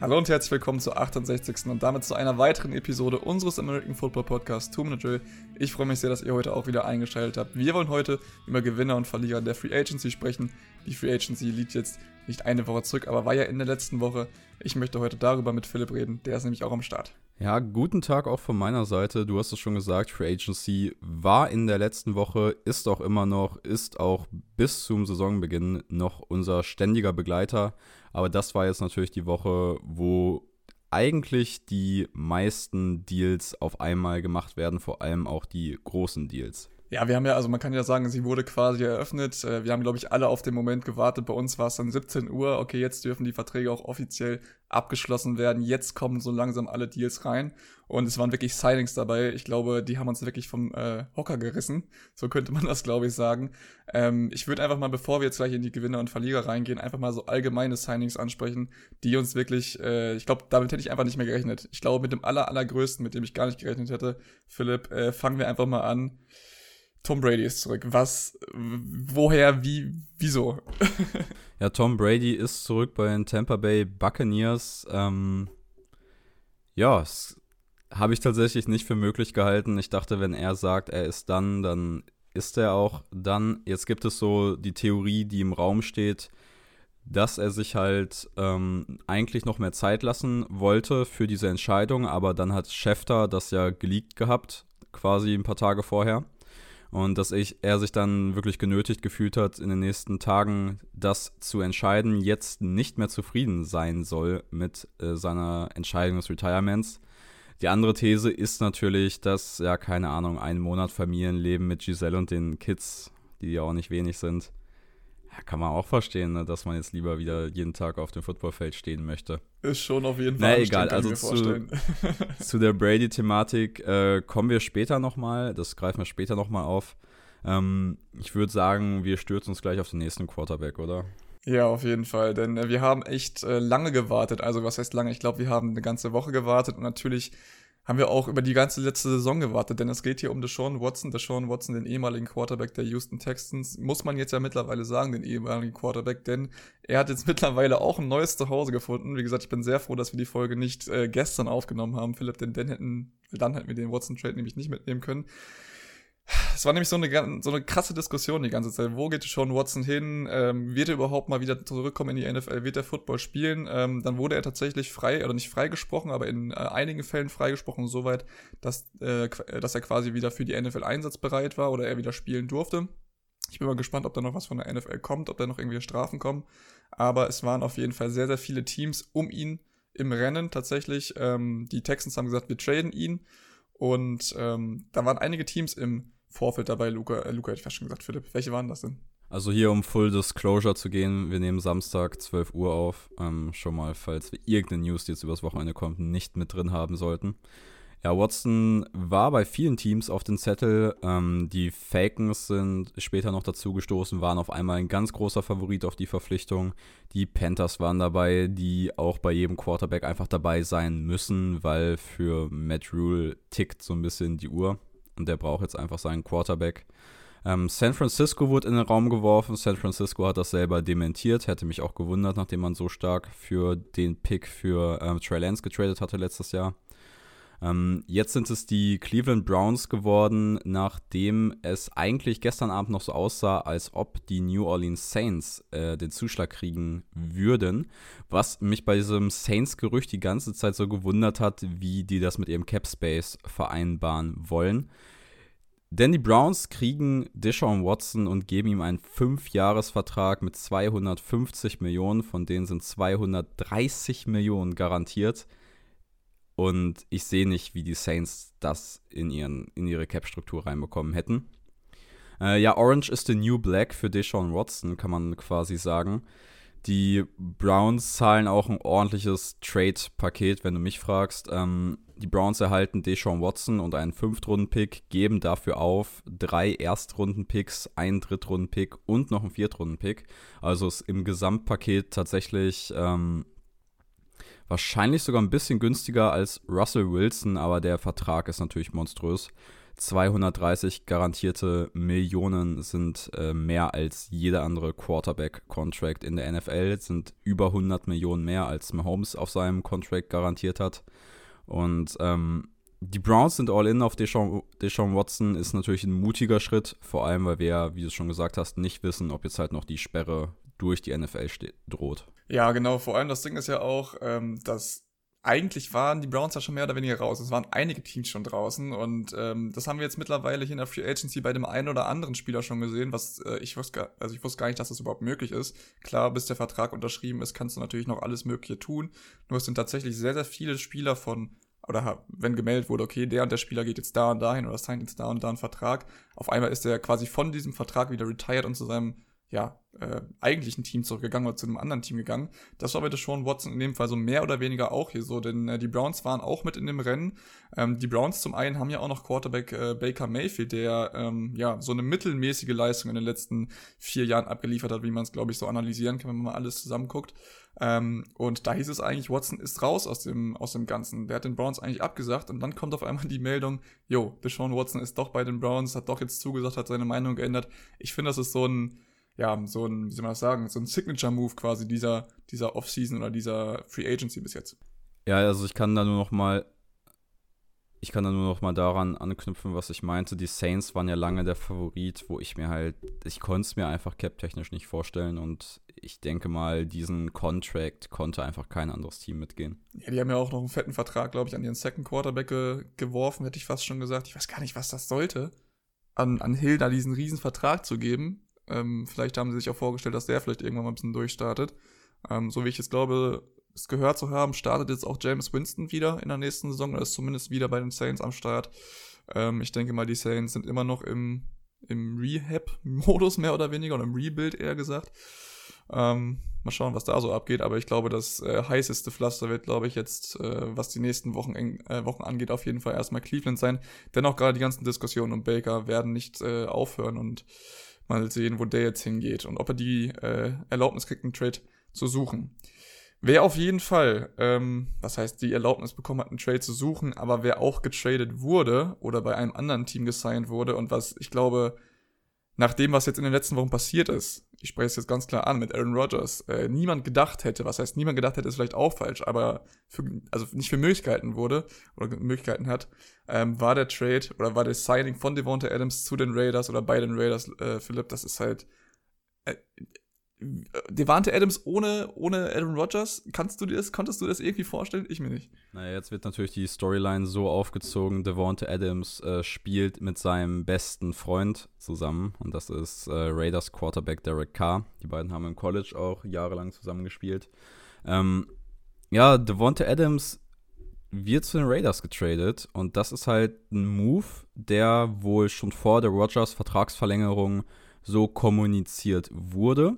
Hallo und herzlich willkommen zur 68. und damit zu einer weiteren Episode unseres American Football Podcasts Two Minute Drill. Ich freue mich sehr, dass ihr heute auch wieder eingeschaltet habt. Wir wollen heute über Gewinner und Verlierer der Free Agency sprechen. Die Free Agency liegt jetzt nicht eine Woche zurück, aber war ja in der letzten Woche. Ich möchte heute darüber mit Philipp reden, der ist nämlich auch am Start. Ja, guten Tag auch von meiner Seite. Du hast es schon gesagt, Free Agency war in der letzten Woche, ist auch immer noch, ist auch bis zum Saisonbeginn noch unser ständiger Begleiter. Aber das war jetzt natürlich die Woche, wo eigentlich die meisten Deals auf einmal gemacht werden, vor allem auch die großen Deals. Ja, wir haben ja, also man kann ja sagen, sie wurde quasi eröffnet. Äh, wir haben, glaube ich, alle auf den Moment gewartet. Bei uns war es dann 17 Uhr. Okay, jetzt dürfen die Verträge auch offiziell abgeschlossen werden. Jetzt kommen so langsam alle Deals rein. Und es waren wirklich Signings dabei. Ich glaube, die haben uns wirklich vom äh, Hocker gerissen. So könnte man das, glaube ich, sagen. Ähm, ich würde einfach mal, bevor wir jetzt gleich in die Gewinner und Verlierer reingehen, einfach mal so allgemeine Signings ansprechen, die uns wirklich, äh, ich glaube, damit hätte ich einfach nicht mehr gerechnet. Ich glaube, mit dem aller, allergrößten, mit dem ich gar nicht gerechnet hätte, Philipp, äh, fangen wir einfach mal an Tom Brady ist zurück. Was, woher, wie, wieso? ja, Tom Brady ist zurück bei den Tampa Bay Buccaneers. Ähm, ja, habe ich tatsächlich nicht für möglich gehalten. Ich dachte, wenn er sagt, er ist dann, dann ist er auch dann. Jetzt gibt es so die Theorie, die im Raum steht, dass er sich halt ähm, eigentlich noch mehr Zeit lassen wollte für diese Entscheidung, aber dann hat Schefter das ja geleakt gehabt, quasi ein paar Tage vorher. Und dass ich, er sich dann wirklich genötigt gefühlt hat, in den nächsten Tagen das zu entscheiden, jetzt nicht mehr zufrieden sein soll mit äh, seiner Entscheidung des Retirements. Die andere These ist natürlich, dass, ja, keine Ahnung, ein Monat Familienleben mit Giselle und den Kids, die ja auch nicht wenig sind, ja, kann man auch verstehen, ne, dass man jetzt lieber wieder jeden Tag auf dem Footballfeld stehen möchte. Ist schon auf jeden Fall. Na egal, also zu, zu, der Brady-Thematik äh, kommen wir später nochmal. Das greifen wir später nochmal auf. Ähm, ich würde sagen, wir stürzen uns gleich auf den nächsten Quarterback, oder? Ja, auf jeden Fall, denn äh, wir haben echt äh, lange gewartet. Also was heißt lange? Ich glaube, wir haben eine ganze Woche gewartet und natürlich haben wir auch über die ganze letzte Saison gewartet, denn es geht hier um Deshaun Watson. Deshaun Watson, den ehemaligen Quarterback der Houston Texans, muss man jetzt ja mittlerweile sagen, den ehemaligen Quarterback, denn er hat jetzt mittlerweile auch ein neues Zuhause gefunden. Wie gesagt, ich bin sehr froh, dass wir die Folge nicht äh, gestern aufgenommen haben, Philipp, denn dann hätten, dann hätten wir den Watson-Trade nämlich nicht mitnehmen können. Es war nämlich so eine, so eine krasse Diskussion die ganze Zeit. Wo geht Sean Watson hin? Ähm, wird er überhaupt mal wieder zurückkommen in die NFL? Wird er Football spielen? Ähm, dann wurde er tatsächlich frei, oder nicht freigesprochen, aber in äh, einigen Fällen freigesprochen, soweit, dass, äh, dass er quasi wieder für die NFL einsatzbereit war oder er wieder spielen durfte. Ich bin mal gespannt, ob da noch was von der NFL kommt, ob da noch irgendwie Strafen kommen. Aber es waren auf jeden Fall sehr, sehr viele Teams um ihn im Rennen tatsächlich. Ähm, die Texans haben gesagt, wir traden ihn. Und ähm, da waren einige Teams im Vorfeld dabei, Luca, äh, Luca hätte ich fast schon gesagt, Philipp. Welche waren das denn? Also hier, um Full Disclosure zu gehen, wir nehmen Samstag 12 Uhr auf. Ähm, schon mal, falls wir irgendeine News, die jetzt übers Wochenende kommt, nicht mit drin haben sollten. Ja, Watson war bei vielen Teams auf den Zettel. Ähm, die Falcons sind später noch dazu gestoßen, waren auf einmal ein ganz großer Favorit auf die Verpflichtung. Die Panthers waren dabei, die auch bei jedem Quarterback einfach dabei sein müssen, weil für Matt Rule tickt so ein bisschen die Uhr und der braucht jetzt einfach seinen Quarterback. Ähm, San Francisco wurde in den Raum geworfen. San Francisco hat das selber dementiert. Hätte mich auch gewundert, nachdem man so stark für den Pick für ähm, Trey Lance getradet hatte letztes Jahr. Ähm, jetzt sind es die Cleveland Browns geworden, nachdem es eigentlich gestern Abend noch so aussah, als ob die New Orleans Saints äh, den Zuschlag kriegen würden. Was mich bei diesem Saints-Gerücht die ganze Zeit so gewundert hat, wie die das mit ihrem Cap Space vereinbaren wollen. Denn die Browns kriegen Deshaun Watson und geben ihm einen 5-Jahres-Vertrag mit 250 Millionen, von denen sind 230 Millionen garantiert. Und ich sehe nicht, wie die Saints das in, ihren, in ihre Cap-Struktur reinbekommen hätten. Äh, ja, Orange ist the New Black für Deshaun Watson, kann man quasi sagen. Die Browns zahlen auch ein ordentliches Trade-Paket, wenn du mich fragst. Ähm, die Browns erhalten Deshaun Watson und einen Fünftrunden-Pick, geben dafür auf drei Erstrunden-Picks, einen Drittrunden-Pick und noch einen Viertrunden-Pick. Also ist im Gesamtpaket tatsächlich ähm, Wahrscheinlich sogar ein bisschen günstiger als Russell Wilson, aber der Vertrag ist natürlich monströs. 230 garantierte Millionen sind äh, mehr als jeder andere Quarterback-Contract in der NFL, sind über 100 Millionen mehr als Mahomes auf seinem Contract garantiert hat. Und ähm, die Browns sind all in auf Deshaun, Deshaun Watson, ist natürlich ein mutiger Schritt, vor allem, weil wir, wie du schon gesagt hast, nicht wissen, ob jetzt halt noch die Sperre durch die NFL droht. Ja, genau. Vor allem das Ding ist ja auch, ähm, dass eigentlich waren die Browns ja schon mehr oder weniger raus. Es waren einige Teams schon draußen und ähm, das haben wir jetzt mittlerweile hier in der Free Agency bei dem einen oder anderen Spieler schon gesehen, was äh, ich wusste also ich wusste gar nicht, dass das überhaupt möglich ist. Klar, bis der Vertrag unterschrieben ist, kannst du natürlich noch alles Mögliche tun. Nur es sind tatsächlich sehr, sehr viele Spieler von oder wenn gemeldet wurde, okay, der und der Spieler geht jetzt da und dahin oder signed jetzt da und da einen Vertrag, auf einmal ist er quasi von diesem Vertrag wieder retired und zu seinem ja, äh, eigentlichen Team zurückgegangen oder zu einem anderen Team gegangen. Das war bitte schon Watson in dem Fall so mehr oder weniger auch hier so, denn äh, die Browns waren auch mit in dem Rennen. Ähm, die Browns zum einen haben ja auch noch Quarterback äh, Baker Mayfield, der ähm, ja so eine mittelmäßige Leistung in den letzten vier Jahren abgeliefert hat, wie man es glaube ich so analysieren kann, wenn man mal alles zusammenguckt. Ähm, und da hieß es eigentlich, Watson ist raus aus dem, aus dem Ganzen. Der hat den Browns eigentlich abgesagt und dann kommt auf einmal die Meldung, yo, Deshaun Watson ist doch bei den Browns, hat doch jetzt zugesagt, hat seine Meinung geändert. Ich finde, das ist so ein, ja, so ein, wie soll man das sagen, so ein Signature-Move quasi dieser, dieser Offseason oder dieser Free Agency bis jetzt. Ja, also ich kann da nur noch mal ich kann da nur noch mal daran anknüpfen, was ich meinte. Die Saints waren ja lange der Favorit, wo ich mir halt, ich konnte es mir einfach cap-technisch nicht vorstellen und ich denke mal, diesen Contract konnte einfach kein anderes Team mitgehen. Ja, die haben ja auch noch einen fetten Vertrag, glaube ich, an ihren Second Quarterback ge geworfen, hätte ich fast schon gesagt. Ich weiß gar nicht, was das sollte, an, an Hill da diesen riesen Vertrag zu geben. Ähm, vielleicht haben sie sich auch vorgestellt, dass der vielleicht irgendwann mal ein bisschen durchstartet. Ähm, so wie ich es glaube, es gehört zu haben, startet jetzt auch James Winston wieder in der nächsten Saison. Er ist zumindest wieder bei den Saints am Start. Ähm, ich denke mal, die Saints sind immer noch im, im Rehab-Modus mehr oder weniger oder im Rebuild eher gesagt. Ähm, mal schauen, was da so abgeht. Aber ich glaube, das äh, heißeste Pflaster wird, glaube ich, jetzt, äh, was die nächsten Wochen, äh, Wochen angeht, auf jeden Fall erstmal Cleveland sein. Dennoch gerade die ganzen Diskussionen um Baker werden nicht äh, aufhören und mal sehen, wo der jetzt hingeht und ob er die äh, Erlaubnis kriegt, einen Trade zu suchen. Wer auf jeden Fall, ähm, was heißt, die Erlaubnis bekommen hat, einen Trade zu suchen, aber wer auch getradet wurde oder bei einem anderen Team gesigned wurde und was ich glaube, nach dem, was jetzt in den letzten Wochen passiert ist, ich spreche es jetzt ganz klar an mit Aaron Rodgers, äh, niemand gedacht hätte, was heißt niemand gedacht hätte, ist vielleicht auch falsch, aber für, also nicht für Möglichkeiten wurde oder Möglichkeiten hat, ähm, war der Trade oder war der Signing von Devonta Adams zu den Raiders oder bei den Raiders, äh, Philipp, das ist halt äh, Devante Adams ohne, ohne Aaron Rodgers, kannst du dir das, konntest du das irgendwie vorstellen? Ich mir nicht. Naja, jetzt wird natürlich die Storyline so aufgezogen, Devante Adams äh, spielt mit seinem besten Freund zusammen und das ist äh, Raiders Quarterback Derek Carr. Die beiden haben im College auch jahrelang zusammengespielt. Ähm, ja, Devante Adams wird zu den Raiders getradet und das ist halt ein Move, der wohl schon vor der Rodgers Vertragsverlängerung so kommuniziert wurde.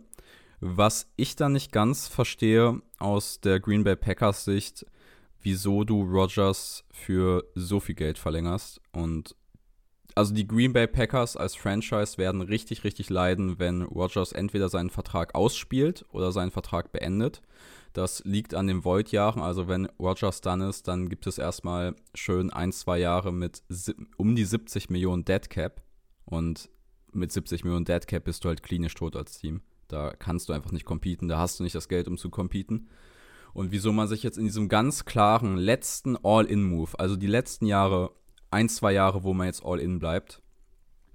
Was ich dann nicht ganz verstehe aus der Green Bay Packers Sicht, wieso du Rogers für so viel Geld verlängerst. Und also die Green Bay Packers als Franchise werden richtig, richtig leiden, wenn Rogers entweder seinen Vertrag ausspielt oder seinen Vertrag beendet. Das liegt an den Void-Jahren. Also wenn Rogers dann ist, dann gibt es erstmal schön ein, zwei Jahre mit um die 70 Millionen Dead Cap. Und mit 70 Millionen Dead Cap bist du halt klinisch tot als Team. Da kannst du einfach nicht competen, da hast du nicht das Geld, um zu competen. Und wieso man sich jetzt in diesem ganz klaren letzten All-In-Move, also die letzten Jahre, ein, zwei Jahre, wo man jetzt All-In bleibt,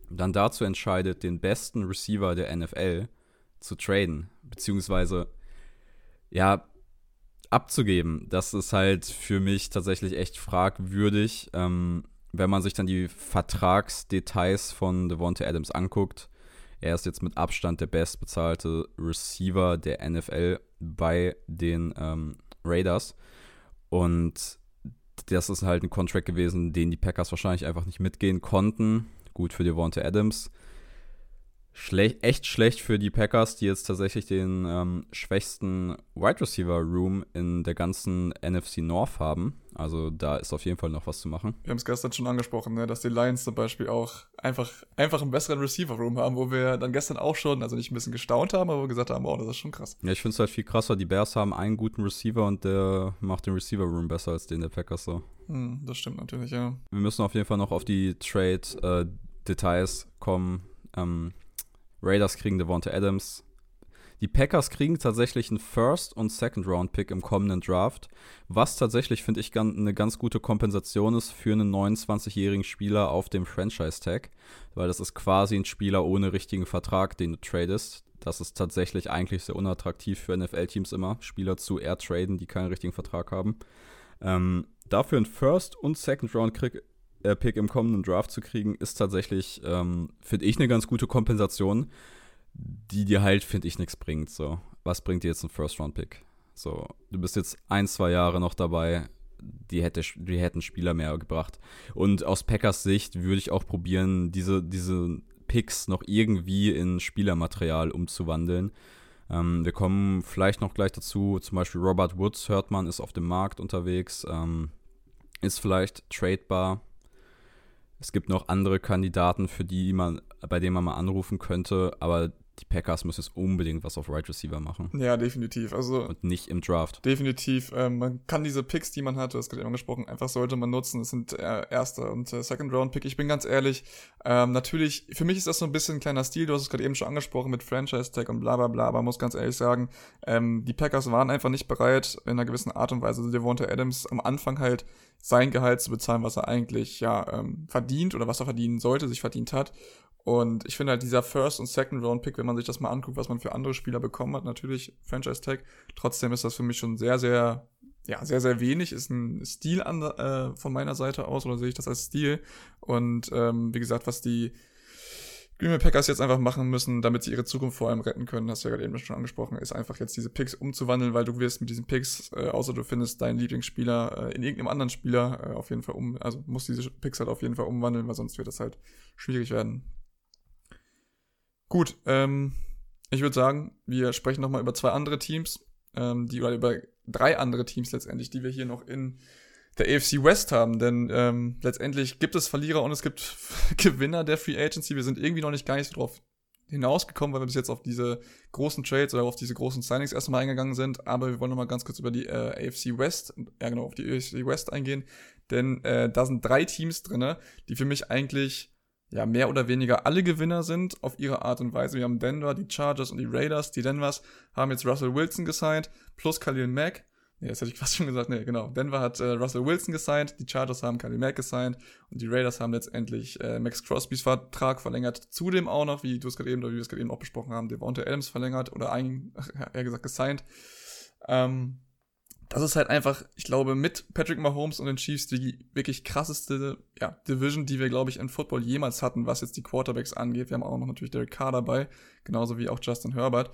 dann dazu entscheidet, den besten Receiver der NFL zu traden, beziehungsweise, ja, abzugeben. Das ist halt für mich tatsächlich echt fragwürdig. Ähm, wenn man sich dann die Vertragsdetails von Devonta Adams anguckt, er ist jetzt mit Abstand der bestbezahlte Receiver der NFL bei den ähm, Raiders. Und das ist halt ein Contract gewesen, den die Packers wahrscheinlich einfach nicht mitgehen konnten. Gut für Devonta Adams. Schle echt schlecht für die Packers, die jetzt tatsächlich den ähm, schwächsten Wide Receiver Room in der ganzen NFC North haben. Also da ist auf jeden Fall noch was zu machen. Wir haben es gestern schon angesprochen, ne, dass die Lions zum Beispiel auch einfach, einfach einen besseren Receiver-Room haben, wo wir dann gestern auch schon, also nicht ein bisschen gestaunt haben, aber gesagt haben, oh, das ist schon krass. Ja, ich finde es halt viel krasser. Die Bears haben einen guten Receiver und der macht den Receiver-Room besser als den der Packers so. Hm, das stimmt natürlich, ja. Wir müssen auf jeden Fall noch auf die Trade-Details äh, kommen. Ähm, Raiders kriegen Devonta Adams, die Packers kriegen tatsächlich einen First- und Second-Round-Pick im kommenden Draft, was tatsächlich, finde ich, eine ganz gute Kompensation ist für einen 29-jährigen Spieler auf dem Franchise-Tag, weil das ist quasi ein Spieler ohne richtigen Vertrag, den du tradest. Das ist tatsächlich eigentlich sehr unattraktiv für NFL-Teams immer, Spieler zu air traden, die keinen richtigen Vertrag haben. Ähm, dafür ein First- und Second-Round-Pick äh, im kommenden Draft zu kriegen, ist tatsächlich, ähm, finde ich, eine ganz gute Kompensation die dir halt, finde ich, nichts bringt. So, was bringt dir jetzt ein First-Round-Pick? So, du bist jetzt ein, zwei Jahre noch dabei. Die, hätte, die hätten Spieler mehr gebracht. Und aus Packers Sicht würde ich auch probieren, diese, diese Picks noch irgendwie in Spielermaterial umzuwandeln. Ähm, wir kommen vielleicht noch gleich dazu. Zum Beispiel Robert Woods hört man, ist auf dem Markt unterwegs, ähm, ist vielleicht tradebar. Es gibt noch andere Kandidaten, für die man, bei denen man mal anrufen könnte, aber die Packers müssen jetzt unbedingt was auf Right Receiver machen. Ja, definitiv. Also und nicht im Draft. Definitiv. Ähm, man kann diese Picks, die man hat, du hast gerade eben angesprochen, einfach sollte man nutzen. Das sind äh, erster und äh, Second Round Pick. Ich bin ganz ehrlich, ähm, natürlich, für mich ist das so ein bisschen ein kleiner Stil. Du hast es gerade eben schon angesprochen mit Franchise Tag und bla bla bla, aber muss ganz ehrlich sagen, ähm, die Packers waren einfach nicht bereit, in einer gewissen Art und Weise also Devonta Adams am Anfang halt sein Gehalt zu bezahlen, was er eigentlich ja ähm, verdient oder was er verdienen sollte, sich verdient hat. Und ich finde halt dieser First- und Second-Round-Pick, wenn man sich das mal anguckt, was man für andere Spieler bekommen hat, natürlich Franchise-Tag, trotzdem ist das für mich schon sehr, sehr, ja, sehr, sehr wenig, ist ein Stil an, äh, von meiner Seite aus, oder sehe ich das als Stil. Und ähm, wie gesagt, was die Green Bay Packers jetzt einfach machen müssen, damit sie ihre Zukunft vor allem retten können, hast du ja gerade eben schon angesprochen, ist einfach jetzt diese Picks umzuwandeln, weil du wirst mit diesen Picks, äh, außer du findest deinen Lieblingsspieler äh, in irgendeinem anderen Spieler äh, auf jeden Fall um, also muss diese Picks halt auf jeden Fall umwandeln, weil sonst wird das halt schwierig werden. Gut, ähm, ich würde sagen, wir sprechen nochmal über zwei andere Teams, ähm, die, oder über drei andere Teams letztendlich, die wir hier noch in der AFC West haben, denn ähm, letztendlich gibt es Verlierer und es gibt Gewinner der Free Agency. Wir sind irgendwie noch nicht gar nicht so drauf hinausgekommen, weil wir bis jetzt auf diese großen Trades oder auf diese großen Signings erstmal eingegangen sind. Aber wir wollen nochmal ganz kurz über die äh, AFC West, ja genau, auf die AFC West eingehen, denn äh, da sind drei Teams drinne, die für mich eigentlich ja, mehr oder weniger alle Gewinner sind auf ihre Art und Weise. Wir haben Denver, die Chargers und die Raiders. Die Denvers haben jetzt Russell Wilson gesigned, plus Khalil Mack. Nee, das hätte ich fast schon gesagt. Nee, genau. Denver hat äh, Russell Wilson gesigned, die Chargers haben Khalil Mack gesigned und die Raiders haben letztendlich äh, Max Crosbys Vertrag verlängert. Zudem auch noch, wie du es gerade eben, oder wie wir es gerade eben auch besprochen haben, Devonta Adams verlängert oder ein, eher gesagt gesigned. Ähm, das ist halt einfach, ich glaube, mit Patrick Mahomes und den Chiefs die wirklich krasseste ja, Division, die wir, glaube ich, in Football jemals hatten, was jetzt die Quarterbacks angeht. Wir haben auch noch natürlich Derek Carr dabei, genauso wie auch Justin Herbert.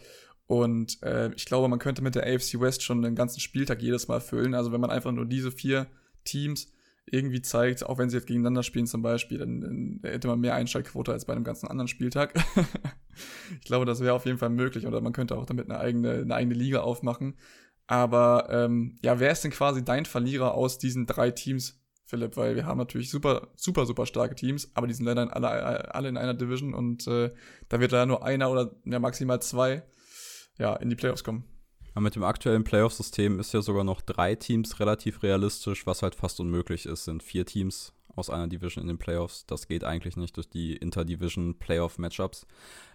Und äh, ich glaube, man könnte mit der AFC West schon den ganzen Spieltag jedes Mal füllen. Also wenn man einfach nur diese vier Teams irgendwie zeigt, auch wenn sie jetzt gegeneinander spielen zum Beispiel, dann, dann hätte man mehr Einschaltquote als bei einem ganzen anderen Spieltag. ich glaube, das wäre auf jeden Fall möglich. Oder man könnte auch damit eine eigene, eine eigene Liga aufmachen. Aber ähm, ja, wer ist denn quasi dein Verlierer aus diesen drei Teams, Philipp? Weil wir haben natürlich super, super, super starke Teams, aber die sind leider alle, alle in einer Division und äh, da wird da nur einer oder ja, maximal zwei ja, in die Playoffs kommen. Ja, mit dem aktuellen Playoff-System ist ja sogar noch drei Teams relativ realistisch, was halt fast unmöglich ist, sind vier Teams aus einer Division in den Playoffs. Das geht eigentlich nicht durch die Interdivision Playoff-Matchups.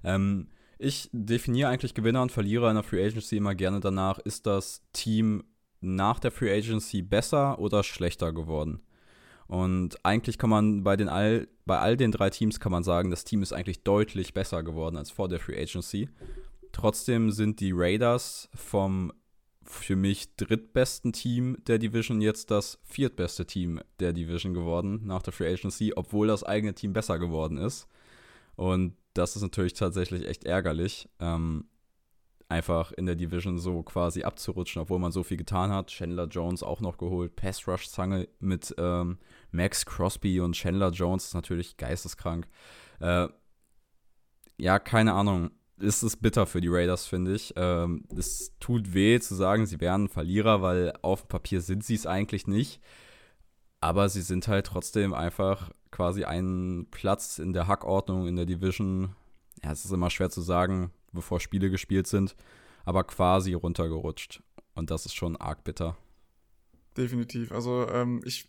Ähm, ich definiere eigentlich Gewinner und Verlierer in der Free Agency immer gerne danach, ist das Team nach der Free Agency besser oder schlechter geworden? Und eigentlich kann man bei, den all, bei all den drei Teams kann man sagen, das Team ist eigentlich deutlich besser geworden als vor der Free Agency. Trotzdem sind die Raiders vom für mich drittbesten Team der Division jetzt das viertbeste Team der Division geworden nach der Free Agency, obwohl das eigene Team besser geworden ist. Und das ist natürlich tatsächlich echt ärgerlich, ähm, einfach in der Division so quasi abzurutschen, obwohl man so viel getan hat. Chandler Jones auch noch geholt, Pass Rush Zange mit ähm, Max Crosby und Chandler Jones ist natürlich geisteskrank. Äh, ja, keine Ahnung. Es ist bitter für die Raiders, finde ich. Ähm, es tut weh zu sagen, sie wären Verlierer, weil auf dem Papier sind sie es eigentlich nicht. aber sie sind halt trotzdem einfach quasi einen Platz in der Hackordnung, in der Division. Ja, es ist immer schwer zu sagen, bevor Spiele gespielt sind, aber quasi runtergerutscht. Und das ist schon arg bitter. Definitiv. Also ähm, ich,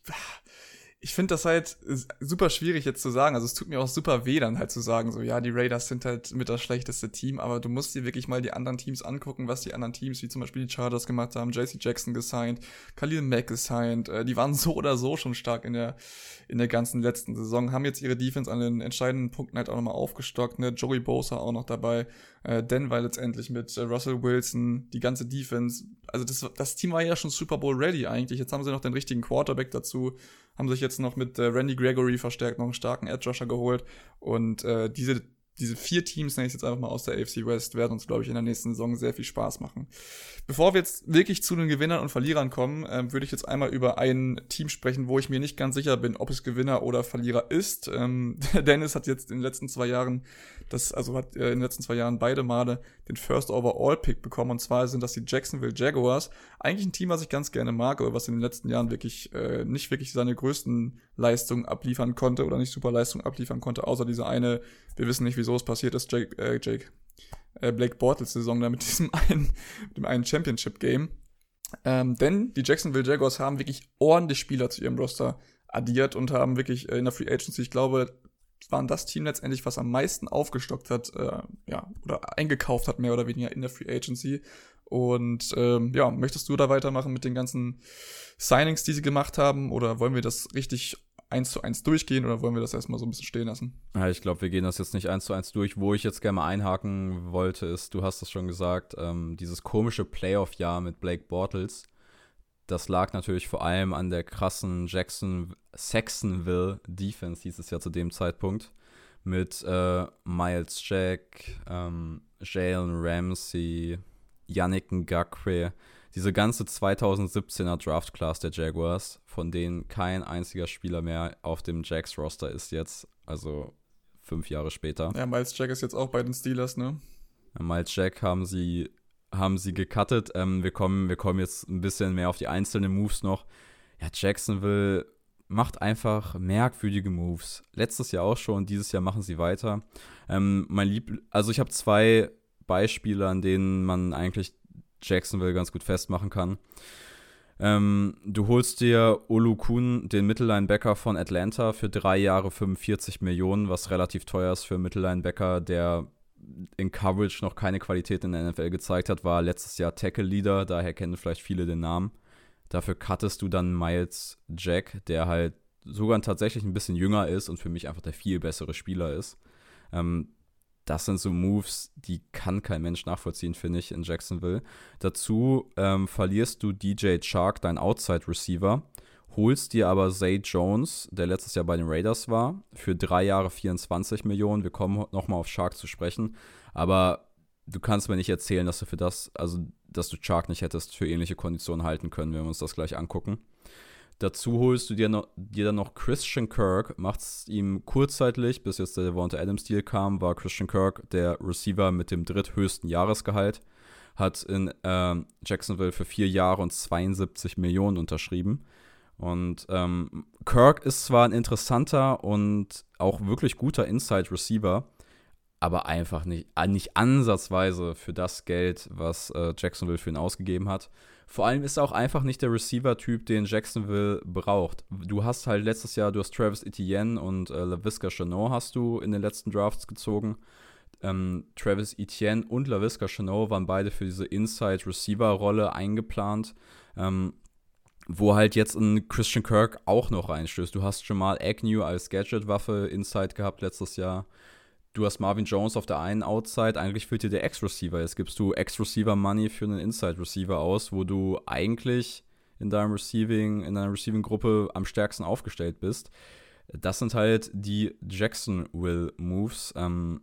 ich finde das halt super schwierig jetzt zu sagen. Also es tut mir auch super weh, dann halt zu sagen, so ja, die Raiders sind halt mit das schlechteste Team, aber du musst dir wirklich mal die anderen Teams angucken, was die anderen Teams, wie zum Beispiel die Chargers gemacht haben, JC Jackson gesigned, Khalil Mack gesigned, äh, die waren so oder so schon stark in der, in der ganzen letzten Saison, haben jetzt ihre Defense an den entscheidenden Punkten halt auch nochmal aufgestockt, ne, Joey Bosa auch noch dabei, äh, Denver letztendlich mit äh, Russell Wilson, die ganze Defense, also das, das Team war ja schon Super Bowl ready eigentlich, jetzt haben sie noch den richtigen Quarterback dazu, haben sich jetzt noch mit äh, Randy Gregory verstärkt, noch einen starken Edge Rusher geholt. Und äh, diese diese vier Teams, nenne ich jetzt einfach mal aus der AFC West, werden uns, glaube ich, in der nächsten Saison sehr viel Spaß machen. Bevor wir jetzt wirklich zu den Gewinnern und Verlierern kommen, äh, würde ich jetzt einmal über ein Team sprechen, wo ich mir nicht ganz sicher bin, ob es Gewinner oder Verlierer ist. Ähm, Dennis hat jetzt in den letzten zwei Jahren das, also hat äh, in den letzten zwei Jahren beide Male den First Overall Pick bekommen. Und zwar sind das die Jacksonville Jaguars. Eigentlich ein Team, was ich ganz gerne mag, aber was in den letzten Jahren wirklich äh, nicht wirklich seine größten Leistungen abliefern konnte oder nicht super Leistungen abliefern konnte, außer diese eine, wir wissen nicht, wieso es passiert ist, Jake, äh, Jake äh, Blake Bortles Saison da mit diesem einen, mit dem einen Championship Game. Ähm, denn die Jacksonville Jaguars haben wirklich ordentlich Spieler zu ihrem Roster addiert und haben wirklich äh, in der Free Agency, ich glaube, waren das Team letztendlich, was am meisten aufgestockt hat, äh, ja, oder eingekauft hat, mehr oder weniger in der Free Agency. Und ähm, ja, möchtest du da weitermachen mit den ganzen Signings, die sie gemacht haben? Oder wollen wir das richtig eins zu eins durchgehen oder wollen wir das erstmal so ein bisschen stehen lassen? Ja, ich glaube, wir gehen das jetzt nicht eins zu eins durch. Wo ich jetzt gerne mal einhaken wollte, ist, du hast es schon gesagt, ähm, dieses komische Playoff-Jahr mit Blake Bortles das lag natürlich vor allem an der krassen Jackson Saxonville Defense, hieß es ja zu dem Zeitpunkt. Mit äh, Miles Jack, ähm, Jalen Ramsey, Yannick Ngakwe. Diese ganze 2017er Draft Class der Jaguars, von denen kein einziger Spieler mehr auf dem Jacks Roster ist jetzt. Also fünf Jahre später. Ja, Miles Jack ist jetzt auch bei den Steelers, ne? Miles Jack haben sie haben sie gecuttet. Ähm, wir, kommen, wir kommen jetzt ein bisschen mehr auf die einzelnen Moves noch. Ja, Jacksonville macht einfach merkwürdige Moves. Letztes Jahr auch schon, dieses Jahr machen sie weiter. Ähm, mein Lieb also ich habe zwei Beispiele, an denen man eigentlich Jacksonville ganz gut festmachen kann. Ähm, du holst dir Olukun, den Mittellinebacker von Atlanta, für drei Jahre 45 Millionen, was relativ teuer ist für einen Mittellinebacker, der in Coverage noch keine Qualität in der NFL gezeigt hat, war letztes Jahr Tackle-Leader, daher kennen vielleicht viele den Namen. Dafür cuttest du dann Miles Jack, der halt sogar tatsächlich ein bisschen jünger ist und für mich einfach der viel bessere Spieler ist. Ähm, das sind so Moves, die kann kein Mensch nachvollziehen, finde ich, in Jacksonville. Dazu ähm, verlierst du DJ Chark, dein Outside Receiver, holst dir aber Zay Jones, der letztes Jahr bei den Raiders war, für drei Jahre 24 Millionen. Wir kommen nochmal auf Shark zu sprechen. Aber du kannst mir nicht erzählen, dass du für das, also dass du Shark nicht hättest für ähnliche Konditionen halten können, wenn wir uns das gleich angucken. Dazu holst du dir, noch, dir dann noch Christian Kirk, macht es ihm kurzzeitig, bis jetzt der Devonta Adams Deal kam, war Christian Kirk der Receiver mit dem dritthöchsten Jahresgehalt, hat in äh, Jacksonville für vier Jahre und 72 Millionen unterschrieben. Und ähm, Kirk ist zwar ein interessanter und auch wirklich guter Inside Receiver, aber einfach nicht, nicht ansatzweise für das Geld, was äh, Jacksonville für ihn ausgegeben hat. Vor allem ist er auch einfach nicht der Receiver-Typ, den Jacksonville braucht. Du hast halt letztes Jahr, du hast Travis Etienne und äh, LaVisca Chanot hast du in den letzten Drafts gezogen. Ähm, Travis Etienne und LaVisca Chanot waren beide für diese Inside-Receiver-Rolle eingeplant. Ähm, wo halt jetzt ein Christian Kirk auch noch reinstößt. Du hast Jamal Agnew als Gadget-Waffe Inside gehabt letztes Jahr. Du hast Marvin Jones auf der einen Outside. Eigentlich fehlt dir der Ex-Receiver. Jetzt gibst du Ex-Receiver-Money für einen Inside-Receiver aus, wo du eigentlich in deinem Receiving, in deiner Receiving-Gruppe am stärksten aufgestellt bist. Das sind halt die Jacksonville-Moves. Ähm,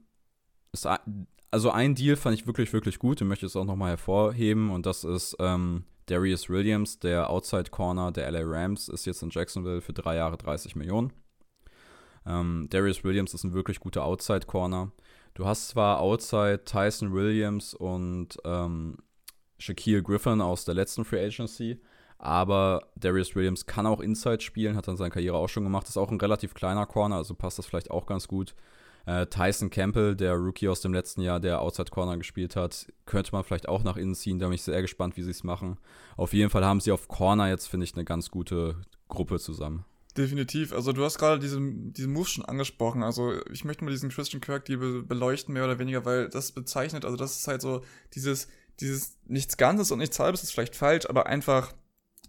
also ein Deal fand ich wirklich, wirklich gut. Den möchte jetzt auch nochmal hervorheben. Und das ist ähm, Darius Williams, der Outside Corner der LA Rams, ist jetzt in Jacksonville für drei Jahre 30 Millionen. Ähm, Darius Williams ist ein wirklich guter Outside Corner. Du hast zwar Outside Tyson Williams und ähm, Shaquille Griffin aus der letzten Free Agency, Aber Darius Williams kann auch Inside spielen, hat dann seine Karriere auch schon gemacht. Ist auch ein relativ kleiner Corner, also passt das vielleicht auch ganz gut. Äh, Tyson Campbell, der Rookie aus dem letzten Jahr, der Outside Corner gespielt hat, könnte man vielleicht auch nach innen ziehen. Da bin ich sehr gespannt, wie sie es machen. Auf jeden Fall haben sie auf Corner jetzt, finde ich, eine ganz gute Gruppe zusammen. Definitiv. Also du hast gerade diesen, diesen Move schon angesprochen. Also ich möchte mal diesen Christian Kirk die beleuchten, mehr oder weniger, weil das bezeichnet, also das ist halt so dieses, dieses nichts Ganzes und nichts Halbes ist vielleicht falsch, aber einfach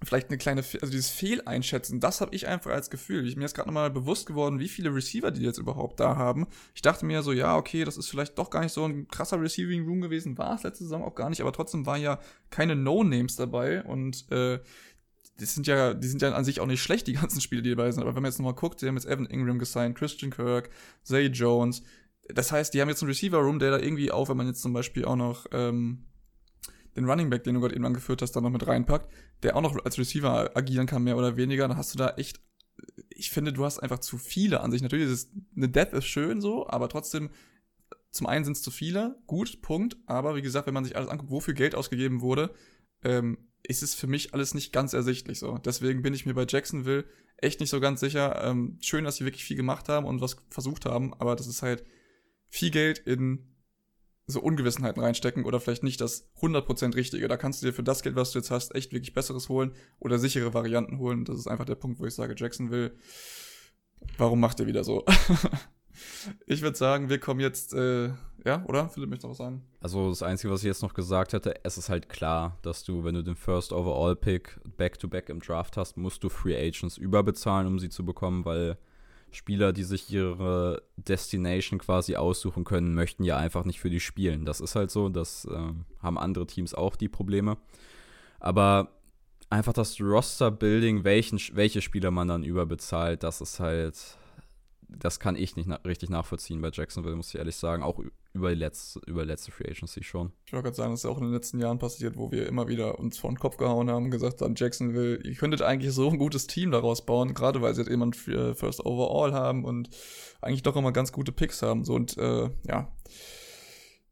vielleicht eine kleine, also dieses Fehleinschätzen, das habe ich einfach als Gefühl. Ich, mir ist gerade nochmal bewusst geworden, wie viele Receiver die jetzt überhaupt da haben. Ich dachte mir so, ja, okay, das ist vielleicht doch gar nicht so ein krasser Receiving Room gewesen, war es letzte Saison auch gar nicht, aber trotzdem waren ja keine No-Names dabei und äh, das sind ja, die sind ja an sich auch nicht schlecht, die ganzen Spiele, die dabei sind. Aber wenn man jetzt nochmal guckt, die haben jetzt Evan Ingram gesigned, Christian Kirk, Zay Jones. Das heißt, die haben jetzt einen Receiver-Room, der da irgendwie auch, wenn man jetzt zum Beispiel auch noch ähm, den Running Back, den du gerade eben angeführt hast, da noch mit reinpackt, der auch noch als Receiver agieren kann, mehr oder weniger, dann hast du da echt, ich finde, du hast einfach zu viele an sich. Natürlich ist es, eine Death ist schön so, aber trotzdem, zum einen sind es zu viele, gut, Punkt, aber wie gesagt, wenn man sich alles anguckt, wofür Geld ausgegeben wurde, ähm, ist es für mich alles nicht ganz ersichtlich so. Deswegen bin ich mir bei Jacksonville echt nicht so ganz sicher. Ähm, schön, dass sie wirklich viel gemacht haben und was versucht haben, aber das ist halt viel Geld in so Ungewissenheiten reinstecken oder vielleicht nicht das 100% Richtige. Da kannst du dir für das Geld, was du jetzt hast, echt wirklich Besseres holen oder sichere Varianten holen. Das ist einfach der Punkt, wo ich sage, Jackson will, warum macht er wieder so? ich würde sagen, wir kommen jetzt, äh, ja, oder? Philipp möchte noch was sagen. Also das Einzige, was ich jetzt noch gesagt hätte, es ist halt klar, dass du, wenn du den First Overall Pick back-to-back im Draft hast, musst du Free Agents überbezahlen, um sie zu bekommen, weil Spieler, die sich ihre Destination quasi aussuchen können, möchten ja einfach nicht für die spielen. Das ist halt so, das äh, haben andere Teams auch die Probleme. Aber einfach das Roster-Building, welche Spieler man dann überbezahlt, das ist halt, das kann ich nicht na richtig nachvollziehen bei Jacksonville, muss ich ehrlich sagen. Auch über die letzte, über letzte Free Agency schon. Ich wollte gerade sagen, das ist auch in den letzten Jahren passiert, wo wir immer wieder uns vor den Kopf gehauen haben, gesagt haben, Jacksonville, ihr könntet eigentlich so ein gutes Team daraus bauen, gerade weil sie jetzt jemand für First Overall haben und eigentlich doch immer ganz gute Picks haben. So und äh, ja.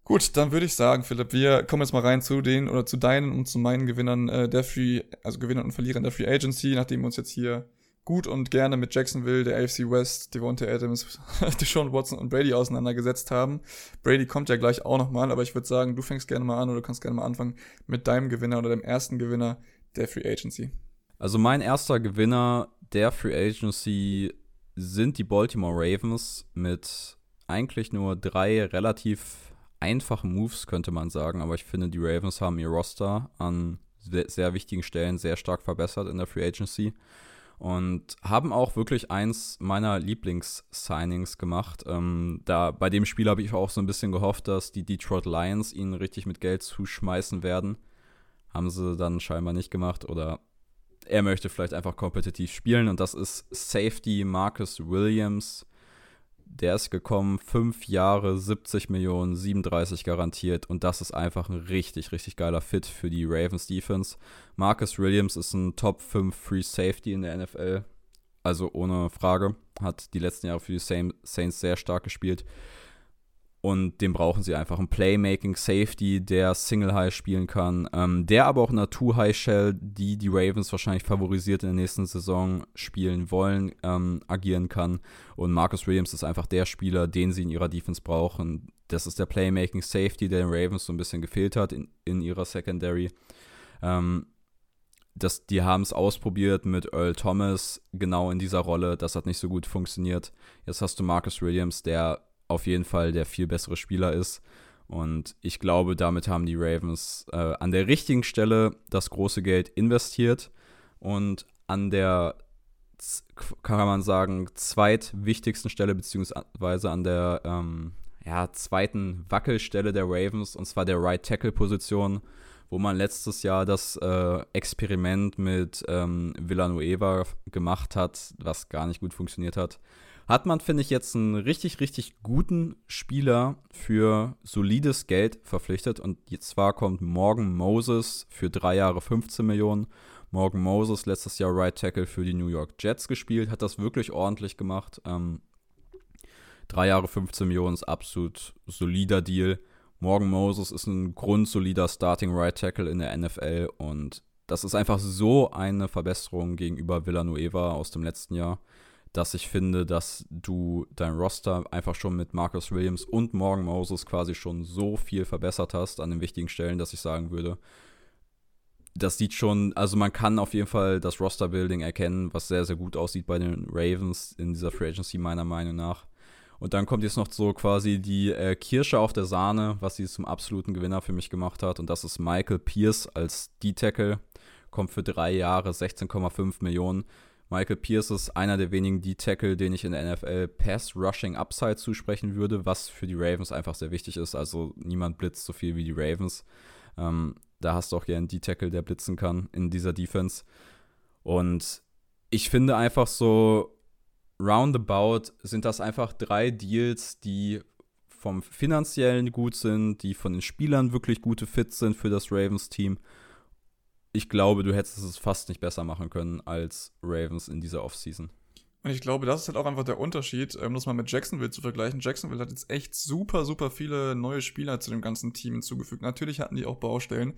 Gut, dann würde ich sagen, Philipp, wir kommen jetzt mal rein zu den oder zu deinen und zu meinen Gewinnern äh, der Free, also Gewinnern und Verlierern der Free Agency, nachdem wir uns jetzt hier gut und gerne mit Jacksonville, der AFC West, Devontae Adams, Deshaun Watson und Brady auseinandergesetzt haben. Brady kommt ja gleich auch nochmal, aber ich würde sagen, du fängst gerne mal an oder du kannst gerne mal anfangen mit deinem Gewinner oder dem ersten Gewinner der Free Agency. Also mein erster Gewinner der Free Agency sind die Baltimore Ravens mit eigentlich nur drei relativ einfachen Moves, könnte man sagen, aber ich finde, die Ravens haben ihr Roster an sehr, sehr wichtigen Stellen sehr stark verbessert in der Free Agency und haben auch wirklich eins meiner Lieblings-Signings gemacht. Ähm, da, bei dem Spiel habe ich auch so ein bisschen gehofft, dass die Detroit Lions ihn richtig mit Geld zuschmeißen werden. Haben sie dann scheinbar nicht gemacht oder er möchte vielleicht einfach kompetitiv spielen und das ist Safety Marcus Williams der ist gekommen, fünf Jahre, 70 Millionen, 37 garantiert und das ist einfach ein richtig, richtig geiler Fit für die Ravens Defense. Marcus Williams ist ein Top 5 Free Safety in der NFL, also ohne Frage, hat die letzten Jahre für die Saints sehr stark gespielt. Und den brauchen sie einfach. Ein Playmaking Safety, der Single High spielen kann, ähm, der aber auch in der Two High Shell, die die Ravens wahrscheinlich favorisiert in der nächsten Saison spielen wollen, ähm, agieren kann. Und Marcus Williams ist einfach der Spieler, den sie in ihrer Defense brauchen. Das ist der Playmaking Safety, der den Ravens so ein bisschen gefehlt hat in, in ihrer Secondary. Ähm, das, die haben es ausprobiert mit Earl Thomas genau in dieser Rolle. Das hat nicht so gut funktioniert. Jetzt hast du Marcus Williams, der auf jeden Fall der viel bessere Spieler ist. Und ich glaube, damit haben die Ravens äh, an der richtigen Stelle das große Geld investiert und an der, kann man sagen, zweitwichtigsten Stelle, beziehungsweise an der ähm, ja, zweiten Wackelstelle der Ravens, und zwar der Right Tackle-Position, wo man letztes Jahr das äh, Experiment mit ähm, Villanueva gemacht hat, was gar nicht gut funktioniert hat hat man, finde ich, jetzt einen richtig, richtig guten Spieler für solides Geld verpflichtet. Und zwar kommt Morgan Moses für drei Jahre 15 Millionen. Morgan Moses letztes Jahr Right Tackle für die New York Jets gespielt, hat das wirklich ordentlich gemacht. Ähm, drei Jahre 15 Millionen ist absolut solider Deal. Morgan Moses ist ein grundsolider Starting Right Tackle in der NFL und das ist einfach so eine Verbesserung gegenüber Villanueva aus dem letzten Jahr, dass ich finde, dass du dein Roster einfach schon mit Marcus Williams und Morgan Moses quasi schon so viel verbessert hast an den wichtigen Stellen, dass ich sagen würde, das sieht schon, also man kann auf jeden Fall das Roster-Building erkennen, was sehr, sehr gut aussieht bei den Ravens in dieser Free Agency, meiner Meinung nach. Und dann kommt jetzt noch so quasi die äh, Kirsche auf der Sahne, was sie zum absoluten Gewinner für mich gemacht hat. Und das ist Michael Pierce als D-Tackle. Kommt für drei Jahre 16,5 Millionen. Michael Pierce ist einer der wenigen D-Tackle, den ich in der NFL Pass Rushing Upside zusprechen würde, was für die Ravens einfach sehr wichtig ist. Also niemand blitzt so viel wie die Ravens. Ähm, da hast du auch hier einen D-Tackle, der blitzen kann in dieser Defense. Und ich finde einfach so, roundabout sind das einfach drei Deals, die vom finanziellen gut sind, die von den Spielern wirklich gute Fits sind für das Ravens-Team. Ich glaube, du hättest es fast nicht besser machen können als Ravens in dieser Offseason. Und ich glaube, das ist halt auch einfach der Unterschied, um das mal mit Jacksonville zu vergleichen. Jacksonville hat jetzt echt super, super viele neue Spieler zu dem ganzen Team hinzugefügt. Natürlich hatten die auch Baustellen,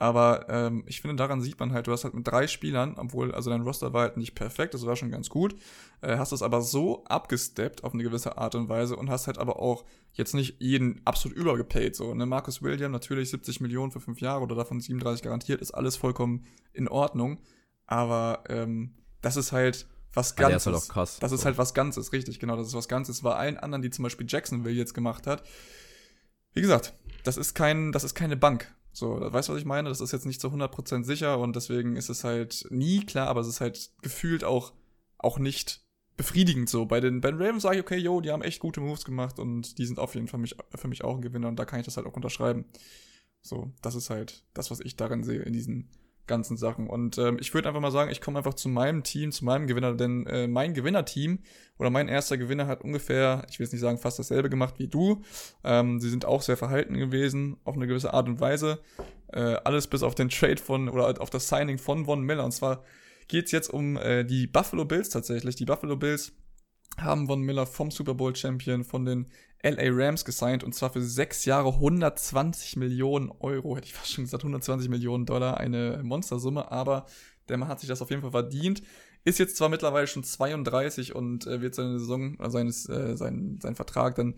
aber ähm, ich finde, daran sieht man halt, du hast halt mit drei Spielern, obwohl, also dein Roster war halt nicht perfekt, das war schon ganz gut, äh, hast es aber so abgesteppt auf eine gewisse Art und Weise und hast halt aber auch jetzt nicht jeden absolut übergepaid. So, ne, Marcus William natürlich 70 Millionen für fünf Jahre oder davon 37 garantiert, ist alles vollkommen in Ordnung. Aber ähm, das ist halt was Ganzes. ist halt auch krass. Das ist halt was Ganzes, richtig, genau. Das ist was Ganzes. Bei allen anderen, die zum Beispiel Jacksonville jetzt gemacht hat, wie gesagt, das ist kein, das ist keine Bank. So, weißt du, was ich meine? Das ist jetzt nicht zu 100% sicher und deswegen ist es halt nie klar, aber es ist halt gefühlt auch, auch nicht befriedigend so. Bei den, bei den Ravens sage ich, okay, yo, die haben echt gute Moves gemacht und die sind auf jeden Fall mich, für mich auch ein Gewinner und da kann ich das halt auch unterschreiben. So, das ist halt das, was ich darin sehe in diesen ganzen Sachen. Und ähm, ich würde einfach mal sagen, ich komme einfach zu meinem Team, zu meinem Gewinner, denn äh, mein Gewinnerteam oder mein erster Gewinner hat ungefähr, ich will jetzt nicht sagen fast dasselbe gemacht wie du. Ähm, sie sind auch sehr verhalten gewesen, auf eine gewisse Art und Weise. Äh, alles bis auf den Trade von oder auf das Signing von Von Miller. Und zwar geht es jetzt um äh, die Buffalo Bills tatsächlich. Die Buffalo Bills haben Von Miller vom Super Bowl Champion von den LA Rams gesigned und zwar für sechs Jahre 120 Millionen Euro, hätte ich fast schon gesagt, 120 Millionen Dollar, eine Monstersumme, aber der Mann hat sich das auf jeden Fall verdient. Ist jetzt zwar mittlerweile schon 32 und äh, wird seine Saison, äh, seines, äh, sein, sein Vertrag dann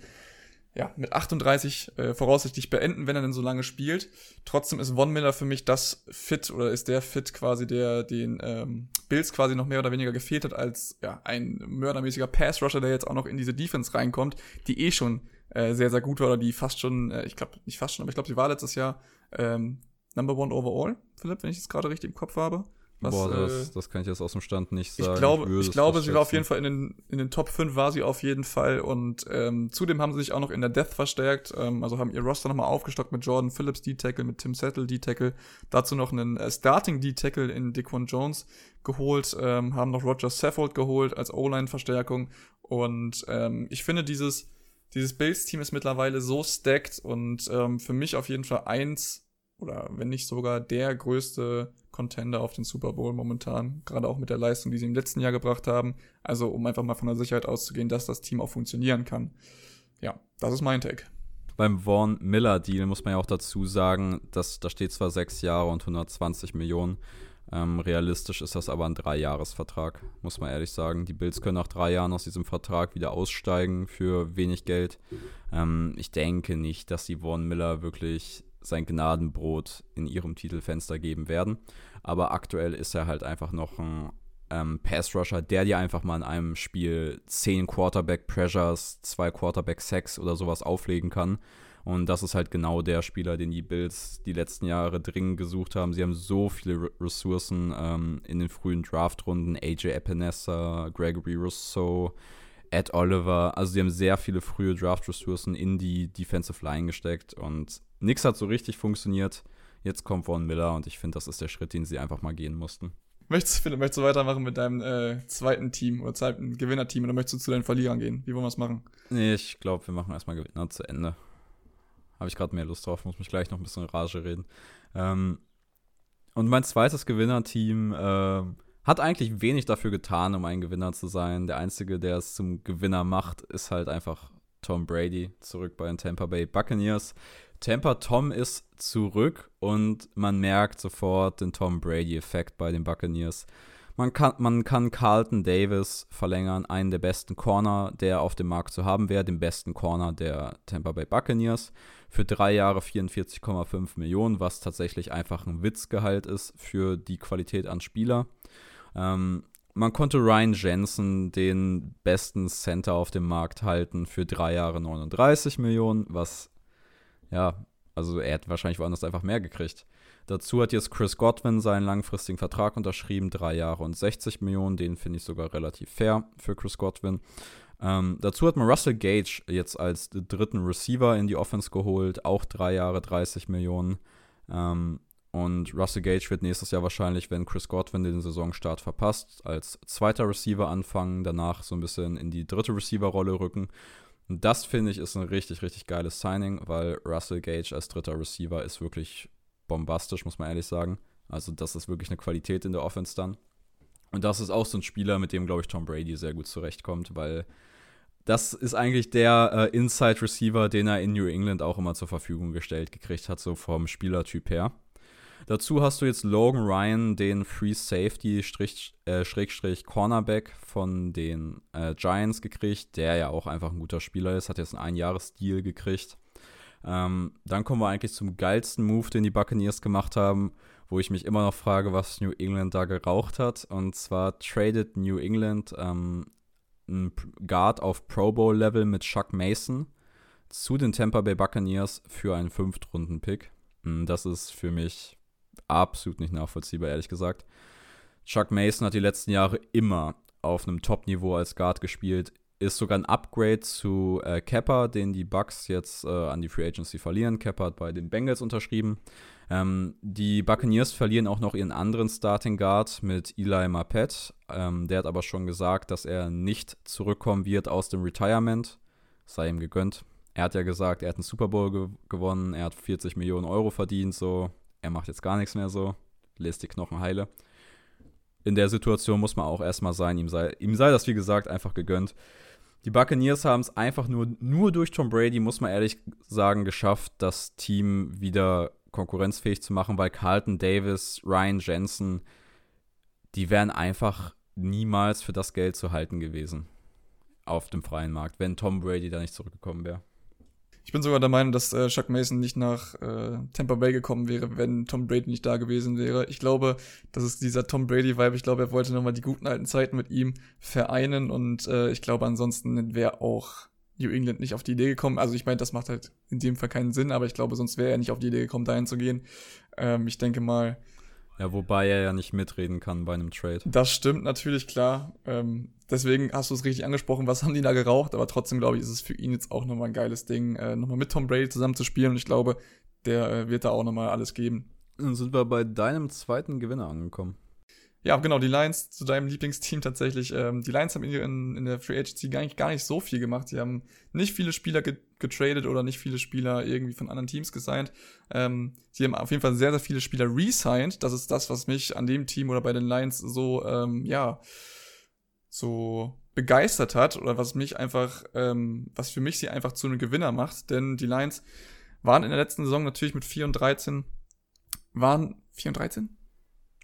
ja, mit 38 äh, voraussichtlich beenden, wenn er denn so lange spielt. Trotzdem ist Von Miller für mich das Fit oder ist der Fit quasi, der den ähm, Bills quasi noch mehr oder weniger gefehlt hat, als ja, ein mördermäßiger Pass-Rusher, der jetzt auch noch in diese Defense reinkommt, die eh schon äh, sehr, sehr gut war oder die fast schon, äh, ich glaube, nicht fast schon, aber ich glaube, sie war letztes Jahr ähm, Number One Overall, Philipp, wenn ich das gerade richtig im Kopf habe. Was, Boah, das, äh, das, kann ich jetzt aus dem Stand nicht sagen. Ich glaube, ich, ich glaube sie war auf jeden Fall in den, in den Top 5 war sie auf jeden Fall und ähm, zudem haben sie sich auch noch in der Death verstärkt, ähm, also haben ihr Roster nochmal aufgestockt mit Jordan Phillips D-Tackle, mit Tim Settle D-Tackle, dazu noch einen äh, Starting D-Tackle in Diquan Jones geholt, ähm, haben noch Roger Saffold geholt als O-Line-Verstärkung und ähm, ich finde dieses, dieses Bills-Team ist mittlerweile so stacked und ähm, für mich auf jeden Fall eins oder wenn nicht sogar der größte Contender auf den Super Bowl momentan, gerade auch mit der Leistung, die sie im letzten Jahr gebracht haben. Also um einfach mal von der Sicherheit auszugehen, dass das Team auch funktionieren kann. Ja, das ist mein Take. Beim Vaughn Miller Deal muss man ja auch dazu sagen, dass da steht zwar sechs Jahre und 120 Millionen. Ähm, realistisch ist das aber ein Dreijahresvertrag, muss man ehrlich sagen. Die Bills können nach drei Jahren aus diesem Vertrag wieder aussteigen für wenig Geld. Ähm, ich denke nicht, dass die Vaughn Miller wirklich sein Gnadenbrot in ihrem Titelfenster geben werden. Aber aktuell ist er halt einfach noch ein ähm, Pass-Rusher, der dir einfach mal in einem Spiel 10 Quarterback-Pressures, 2 Quarterback-Sacks oder sowas auflegen kann. Und das ist halt genau der Spieler, den die Bills die letzten Jahre dringend gesucht haben. Sie haben so viele Ressourcen ähm, in den frühen Draftrunden. AJ Epinesa, Gregory Rousseau, Ed Oliver. Also sie haben sehr viele frühe Draft-Ressourcen in die Defensive Line gesteckt. Und Nix hat so richtig funktioniert. Jetzt kommt Von Miller und ich finde, das ist der Schritt, den sie einfach mal gehen mussten. Möchtest, du, möchtest du weitermachen mit deinem äh, zweiten Team oder zweiten Gewinnerteam oder möchtest du zu deinen Verlierern gehen? Wie wollen wir es machen? Nee, ich glaube, wir machen erstmal Gewinner zu Ende. Habe ich gerade mehr Lust drauf, muss mich gleich noch ein bisschen in Rage reden. Ähm, und mein zweites Gewinnerteam äh, hat eigentlich wenig dafür getan, um ein Gewinner zu sein. Der Einzige, der es zum Gewinner macht, ist halt einfach Tom Brady, zurück bei den Tampa Bay Buccaneers. Tampa Tom ist zurück und man merkt sofort den Tom Brady-Effekt bei den Buccaneers. Man kann, man kann Carlton Davis verlängern, einen der besten Corner, der auf dem Markt zu haben wäre, den besten Corner der Tampa Bay Buccaneers, für drei Jahre 44,5 Millionen, was tatsächlich einfach ein Witzgehalt ist für die Qualität an Spieler. Ähm, man konnte Ryan Jensen, den besten Center auf dem Markt, halten für drei Jahre 39 Millionen, was ja, also er hat wahrscheinlich woanders einfach mehr gekriegt. Dazu hat jetzt Chris Godwin seinen langfristigen Vertrag unterschrieben, drei Jahre und 60 Millionen. Den finde ich sogar relativ fair für Chris Godwin. Ähm, dazu hat man Russell Gage jetzt als dritten Receiver in die Offense geholt, auch drei Jahre 30 Millionen. Ähm, und Russell Gage wird nächstes Jahr wahrscheinlich, wenn Chris Godwin den Saisonstart verpasst, als zweiter Receiver anfangen, danach so ein bisschen in die dritte Receiver-Rolle rücken und das finde ich ist ein richtig, richtig geiles Signing, weil Russell Gage als dritter Receiver ist wirklich bombastisch, muss man ehrlich sagen. Also, das ist wirklich eine Qualität in der Offense dann. Und das ist auch so ein Spieler, mit dem, glaube ich, Tom Brady sehr gut zurechtkommt, weil das ist eigentlich der äh, Inside Receiver, den er in New England auch immer zur Verfügung gestellt gekriegt hat, so vom Spielertyp her. Dazu hast du jetzt Logan Ryan, den Free Safety äh, Schrägstrich Cornerback von den äh, Giants gekriegt, der ja auch einfach ein guter Spieler ist, hat jetzt einen Einjahresdeal gekriegt. Ähm, dann kommen wir eigentlich zum geilsten Move, den die Buccaneers gemacht haben, wo ich mich immer noch frage, was New England da geraucht hat. Und zwar tradet New England ähm, einen Guard auf Pro Bowl Level mit Chuck Mason zu den Tampa Bay Buccaneers für einen Fünftrunden-Pick. Das ist für mich absolut nicht nachvollziehbar, ehrlich gesagt. Chuck Mason hat die letzten Jahre immer auf einem Top-Niveau als Guard gespielt. Ist sogar ein Upgrade zu äh, Kepper, den die Bucks jetzt äh, an die Free Agency verlieren. Kepper hat bei den Bengals unterschrieben. Ähm, die Buccaneers verlieren auch noch ihren anderen Starting Guard mit Eli Mappet. Ähm, der hat aber schon gesagt, dass er nicht zurückkommen wird aus dem Retirement. Sei ihm gegönnt. Er hat ja gesagt, er hat einen Super Bowl ge gewonnen, er hat 40 Millionen Euro verdient, so er macht jetzt gar nichts mehr so, lässt die Knochen heile. In der Situation muss man auch erstmal sein, ihm sei, ihm sei das wie gesagt einfach gegönnt. Die Buccaneers haben es einfach nur, nur durch Tom Brady, muss man ehrlich sagen, geschafft, das Team wieder konkurrenzfähig zu machen, weil Carlton Davis, Ryan Jensen, die wären einfach niemals für das Geld zu halten gewesen auf dem freien Markt, wenn Tom Brady da nicht zurückgekommen wäre. Ich bin sogar der Meinung, dass äh, Chuck Mason nicht nach äh, Tampa Bay gekommen wäre, wenn Tom Brady nicht da gewesen wäre. Ich glaube, das ist dieser Tom Brady-Vibe. Ich glaube, er wollte nochmal die guten alten Zeiten mit ihm vereinen und äh, ich glaube, ansonsten wäre auch New England nicht auf die Idee gekommen. Also ich meine, das macht halt in dem Fall keinen Sinn, aber ich glaube, sonst wäre er nicht auf die Idee gekommen, dahin zu gehen. Ähm, ich denke mal, ja, wobei er ja nicht mitreden kann bei einem Trade. Das stimmt natürlich, klar. Ähm, deswegen hast du es richtig angesprochen, was haben die da geraucht, aber trotzdem glaube ich, ist es für ihn jetzt auch nochmal ein geiles Ding, äh, nochmal mit Tom Brady zusammen zu spielen und ich glaube, der äh, wird da auch nochmal alles geben. Dann sind wir bei deinem zweiten Gewinner angekommen. Ja, genau, die Lions zu deinem Lieblingsteam tatsächlich. Ähm, die Lions haben in, in der Free Agency gar nicht, gar nicht so viel gemacht. Sie haben nicht viele Spieler getradet oder nicht viele Spieler irgendwie von anderen Teams gesigned. Ähm, sie haben auf jeden Fall sehr, sehr viele Spieler re-signed. Das ist das, was mich an dem Team oder bei den Lions so, ähm, ja, so begeistert hat oder was mich einfach, ähm, was für mich sie einfach zu einem Gewinner macht. Denn die Lions waren in der letzten Saison natürlich mit 4 und 13, waren 4 und 13?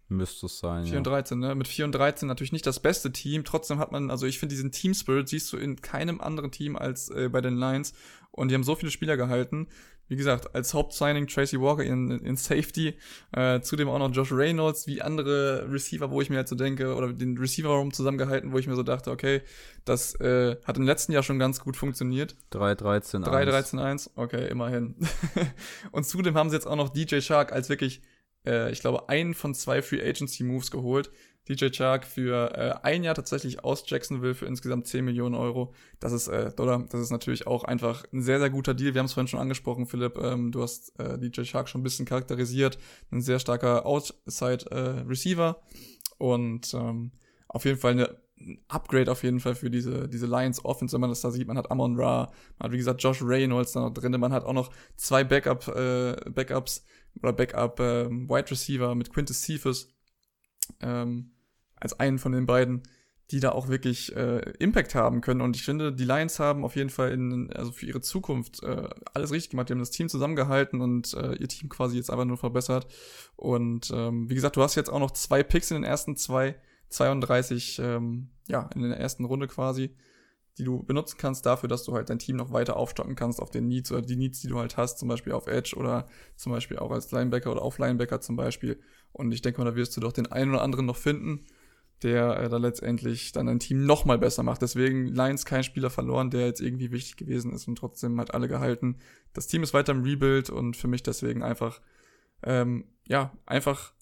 Müsste es sein. 4 und 13, ne? Mit 4 und 13 natürlich nicht das beste Team. Trotzdem hat man, also ich finde, diesen Team Spirit siehst du in keinem anderen Team als äh, bei den Lions. Und die haben so viele Spieler gehalten. Wie gesagt, als Hauptsigning Tracy Walker in, in Safety, äh, zudem auch noch Josh Reynolds, wie andere Receiver, wo ich mir halt so denke, oder den Receiver-Raum zusammengehalten, wo ich mir so dachte, okay, das äh, hat im letzten Jahr schon ganz gut funktioniert. 3-13-1. 3-13-1, okay, immerhin. und zudem haben sie jetzt auch noch DJ Shark als wirklich äh, ich glaube, einen von zwei Free Agency Moves geholt. DJ Chark für äh, ein Jahr tatsächlich aus Jacksonville für insgesamt 10 Millionen Euro. Das ist äh, Dollar. Das ist natürlich auch einfach ein sehr, sehr guter Deal. Wir haben es vorhin schon angesprochen, Philipp. Ähm, du hast äh, DJ Chark schon ein bisschen charakterisiert. Ein sehr starker Outside äh, Receiver. Und ähm, auf jeden Fall eine Upgrade auf jeden Fall für diese, diese Lions Offense, wenn man das da sieht. Man hat Amon Ra, man hat wie gesagt Josh Reynolds da noch drin, man hat auch noch zwei Backup, äh, Backups oder Backup ähm, Wide Receiver mit Quintus Cephas ähm, als einen von den beiden. die da auch wirklich äh, Impact haben können. Und ich finde, die Lions haben auf jeden Fall in, also für ihre Zukunft äh, alles richtig gemacht. Die haben das Team zusammengehalten und äh, ihr Team quasi jetzt einfach nur verbessert. Und ähm, wie gesagt, du hast jetzt auch noch zwei Picks in den ersten zwei, 32, ähm, ja, in der ersten Runde quasi, die du benutzen kannst dafür, dass du halt dein Team noch weiter aufstocken kannst auf den Needs oder die Needs, die du halt hast, zum Beispiel auf Edge oder zum Beispiel auch als Linebacker oder auf Linebacker zum Beispiel. Und ich denke mal, da wirst du doch den einen oder anderen noch finden der äh, da letztendlich dann ein Team noch mal besser macht. Deswegen Lions kein Spieler verloren, der jetzt irgendwie wichtig gewesen ist und trotzdem hat alle gehalten. Das Team ist weiter im Rebuild und für mich deswegen einfach, ähm, ja, einfach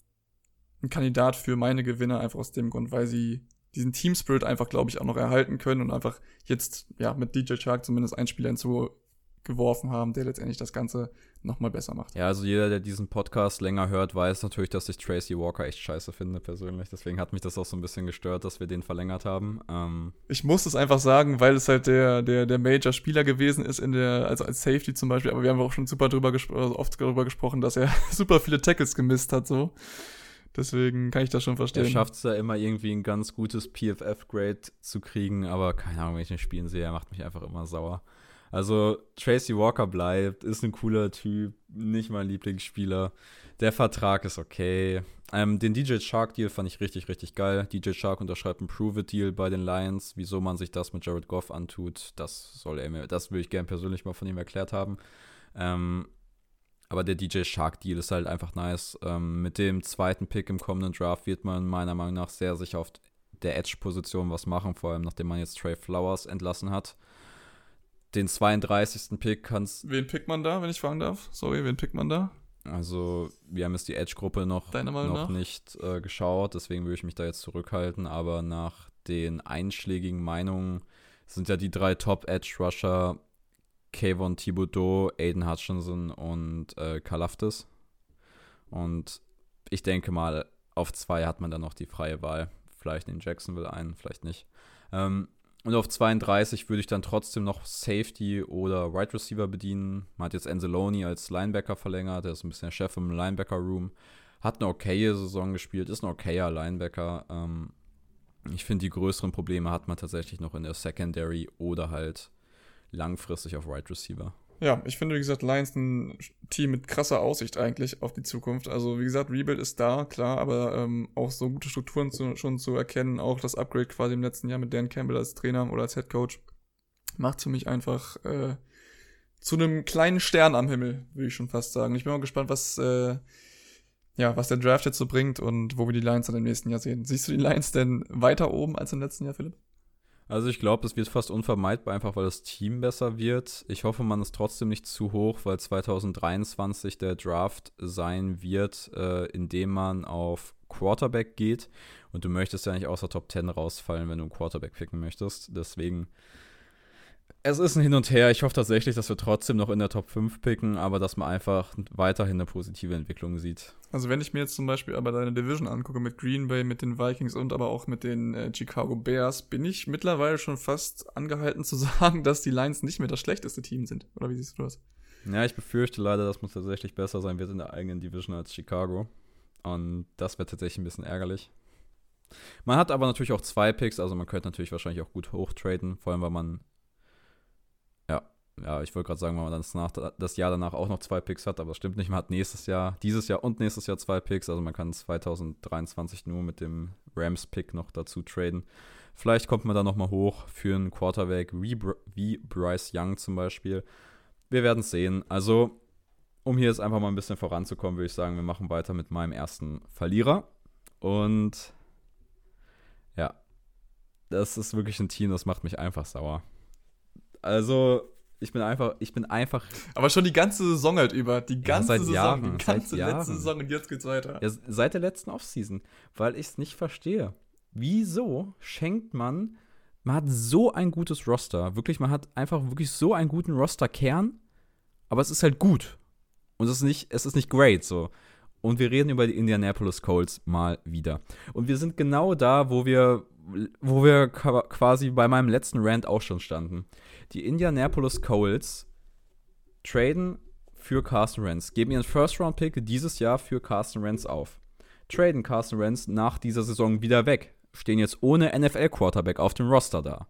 ein Kandidat für meine Gewinner, einfach aus dem Grund, weil sie diesen Team Spirit einfach, glaube ich, auch noch erhalten können und einfach jetzt, ja, mit DJ Shark zumindest ein Spieler hinzu geworfen haben, der letztendlich das Ganze nochmal besser macht. Ja, also jeder, der diesen Podcast länger hört, weiß natürlich, dass ich Tracy Walker echt scheiße finde, persönlich. Deswegen hat mich das auch so ein bisschen gestört, dass wir den verlängert haben. Ähm ich muss es einfach sagen, weil es halt der, der, der Major-Spieler gewesen ist in der, also als Safety zum Beispiel, aber wir haben auch schon super drüber gesprochen, also oft darüber gesprochen, dass er super viele Tackles gemisst hat, so. Deswegen kann ich das schon verstehen. Er schafft es da immer irgendwie ein ganz gutes PFF-Grade zu kriegen, aber keine Ahnung, wenn ich den spielen sehe, er macht mich einfach immer sauer. Also Tracy Walker bleibt, ist ein cooler Typ, nicht mein Lieblingsspieler. Der Vertrag ist okay. Ähm, den DJ Shark Deal fand ich richtig, richtig geil. DJ Shark unterschreibt einen Prove-It-Deal bei den Lions. Wieso man sich das mit Jared Goff antut, das soll er mir, das würde ich gerne persönlich mal von ihm erklärt haben. Ähm, aber der DJ Shark Deal ist halt einfach nice. Ähm, mit dem zweiten Pick im kommenden Draft wird man meiner Meinung nach sehr sicher auf der Edge-Position was machen, vor allem nachdem man jetzt Trey Flowers entlassen hat den 32. Pick kannst. Wen pickt man da, wenn ich fragen darf? Sorry, wen pickt man da? Also, wir haben jetzt die Edge-Gruppe noch, noch nicht äh, geschaut, deswegen würde ich mich da jetzt zurückhalten, aber nach den einschlägigen Meinungen sind ja die drei Top-Edge-Rusher Kayvon Thibodeau, Aiden Hutchinson und äh, Kalaftis. Und ich denke mal, auf zwei hat man dann noch die freie Wahl. Vielleicht in Jacksonville einen, vielleicht nicht. Ähm, und auf 32 würde ich dann trotzdem noch Safety oder Wide right Receiver bedienen. Man hat jetzt Anzalone als Linebacker verlängert, der ist ein bisschen der Chef im Linebacker-Room. Hat eine okaye Saison gespielt, ist ein okayer Linebacker. Ähm, ich finde, die größeren Probleme hat man tatsächlich noch in der Secondary oder halt langfristig auf Wide Receiver. Ja, ich finde, wie gesagt, Lions ein Team mit krasser Aussicht eigentlich auf die Zukunft. Also, wie gesagt, Rebuild ist da, klar, aber ähm, auch so gute Strukturen zu, schon zu erkennen, auch das Upgrade quasi im letzten Jahr mit Dan Campbell als Trainer oder als Head Coach, macht für mich einfach äh, zu einem kleinen Stern am Himmel, würde ich schon fast sagen. Ich bin mal gespannt, was, äh, ja, was der Draft jetzt so bringt und wo wir die Lions dann im nächsten Jahr sehen. Siehst du die Lions denn weiter oben als im letzten Jahr, Philipp? Also ich glaube, es wird fast unvermeidbar, einfach weil das Team besser wird. Ich hoffe, man ist trotzdem nicht zu hoch, weil 2023 der Draft sein wird, äh, in dem man auf Quarterback geht. Und du möchtest ja nicht außer Top 10 rausfallen, wenn du einen Quarterback picken möchtest. Deswegen es ist ein Hin und Her. Ich hoffe tatsächlich, dass wir trotzdem noch in der Top 5 picken, aber dass man einfach weiterhin eine positive Entwicklung sieht. Also wenn ich mir jetzt zum Beispiel aber deine Division angucke mit Green Bay, mit den Vikings und aber auch mit den äh, Chicago Bears, bin ich mittlerweile schon fast angehalten zu sagen, dass die Lions nicht mehr das schlechteste Team sind. Oder wie siehst du das? Ja, ich befürchte leider, dass man tatsächlich besser sein wird in der eigenen Division als Chicago. Und das wäre tatsächlich ein bisschen ärgerlich. Man hat aber natürlich auch zwei Picks, also man könnte natürlich wahrscheinlich auch gut hochtraden, vor allem weil man ja, ich wollte gerade sagen, wenn man das, nach, das Jahr danach auch noch zwei Picks hat, aber das stimmt nicht. Man hat nächstes Jahr, dieses Jahr und nächstes Jahr zwei Picks. Also man kann 2023 nur mit dem Rams-Pick noch dazu traden. Vielleicht kommt man da nochmal hoch für einen Quarterback wie, wie Bryce Young zum Beispiel. Wir werden es sehen. Also, um hier jetzt einfach mal ein bisschen voranzukommen, würde ich sagen, wir machen weiter mit meinem ersten Verlierer. Und ja, das ist wirklich ein Team, das macht mich einfach sauer. Also, ich bin einfach, ich bin einfach. Aber schon die ganze Saison halt über. Die ganze ja, Saison, Jahren, die ganze letzte Jahren. Saison und jetzt geht's weiter. Ja, seit der letzten Offseason. Weil ich es nicht verstehe. Wieso schenkt man. Man hat so ein gutes Roster. Wirklich, man hat einfach wirklich so einen guten Roster-Kern. Aber es ist halt gut. Und es ist nicht, es ist nicht great so. Und wir reden über die Indianapolis Colts mal wieder. Und wir sind genau da, wo wir, wo wir quasi bei meinem letzten Rant auch schon standen. Die Indianapolis Colts traden für Carson Wentz, geben ihren First-Round-Pick dieses Jahr für Carson Wentz auf. Traden Carson Wentz nach dieser Saison wieder weg stehen jetzt ohne NFL-Quarterback auf dem Roster da.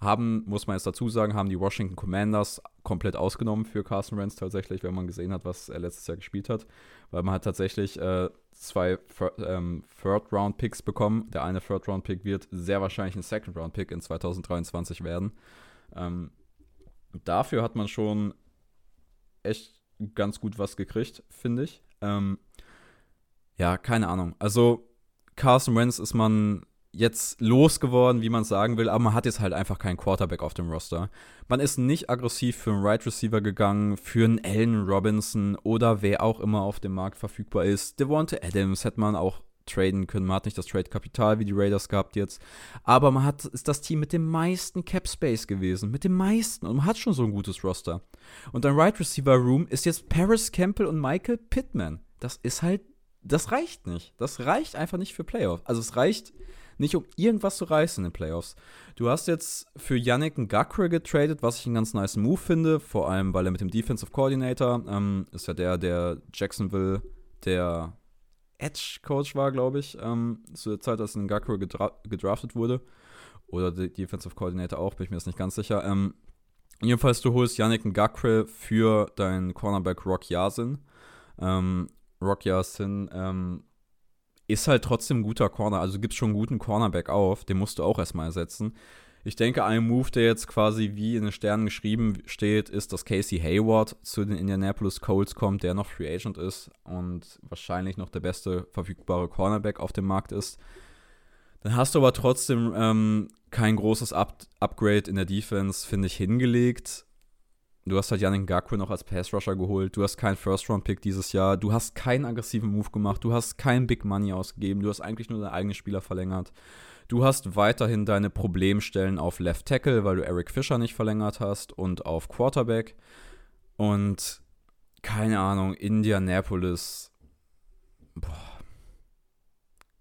Haben, muss man jetzt dazu sagen, haben die Washington Commanders komplett ausgenommen für Carson Wentz tatsächlich, wenn man gesehen hat, was er letztes Jahr gespielt hat. Weil man hat tatsächlich äh, zwei ähm, Third-Round-Picks bekommen. Der eine Third-Round-Pick wird sehr wahrscheinlich ein Second-Round-Pick in 2023 werden. Ähm, dafür hat man schon echt ganz gut was gekriegt, finde ich. Ähm, ja, keine Ahnung. Also Carson Wentz ist man jetzt losgeworden, wie man sagen will, aber man hat jetzt halt einfach keinen Quarterback auf dem Roster. Man ist nicht aggressiv für einen Right Receiver gegangen, für einen Allen Robinson oder wer auch immer auf dem Markt verfügbar ist. Devonta Adams hätte man auch traden können. Man hat nicht das Trade-Kapital wie die Raiders gehabt jetzt. Aber man hat, ist das Team mit dem meisten Cap-Space gewesen. Mit dem meisten. Und man hat schon so ein gutes Roster. Und dein Right Receiver Room ist jetzt Paris Campbell und Michael Pittman. Das ist halt, das reicht nicht. Das reicht einfach nicht für Playoffs. Also es reicht nicht um irgendwas zu reißen in den Playoffs. Du hast jetzt für Yannick Ngakwe getradet, was ich einen ganz nice Move finde, vor allem, weil er mit dem Defensive Coordinator ähm, ist ja der, der Jacksonville, der Edge-Coach war, glaube ich, ähm, zu der Zeit, als Ngakwe gedra gedraftet wurde. Oder der Defensive Coordinator auch, bin ich mir jetzt nicht ganz sicher. Ähm, jedenfalls, du holst Yannick Ngakwe für deinen Cornerback Rock Yasin. Ähm, Rock Yasin ähm, ist halt trotzdem ein guter Corner. Also gibt schon einen guten Cornerback auf, den musst du auch erstmal ersetzen. Ich denke, ein Move, der jetzt quasi wie in den Sternen geschrieben steht, ist, dass Casey Hayward zu den Indianapolis Colts kommt, der noch Free Agent ist und wahrscheinlich noch der beste verfügbare Cornerback auf dem Markt ist. Dann hast du aber trotzdem ähm, kein großes Up Upgrade in der Defense, finde ich, hingelegt. Du hast halt Yannick Ngakwe noch als Pass-Rusher geholt. Du hast keinen First-Round-Pick dieses Jahr. Du hast keinen aggressiven Move gemacht. Du hast kein Big Money ausgegeben. Du hast eigentlich nur deine eigenen Spieler verlängert. Du hast weiterhin deine Problemstellen auf Left Tackle, weil du Eric Fischer nicht verlängert hast und auf Quarterback. Und keine Ahnung, Indianapolis boah,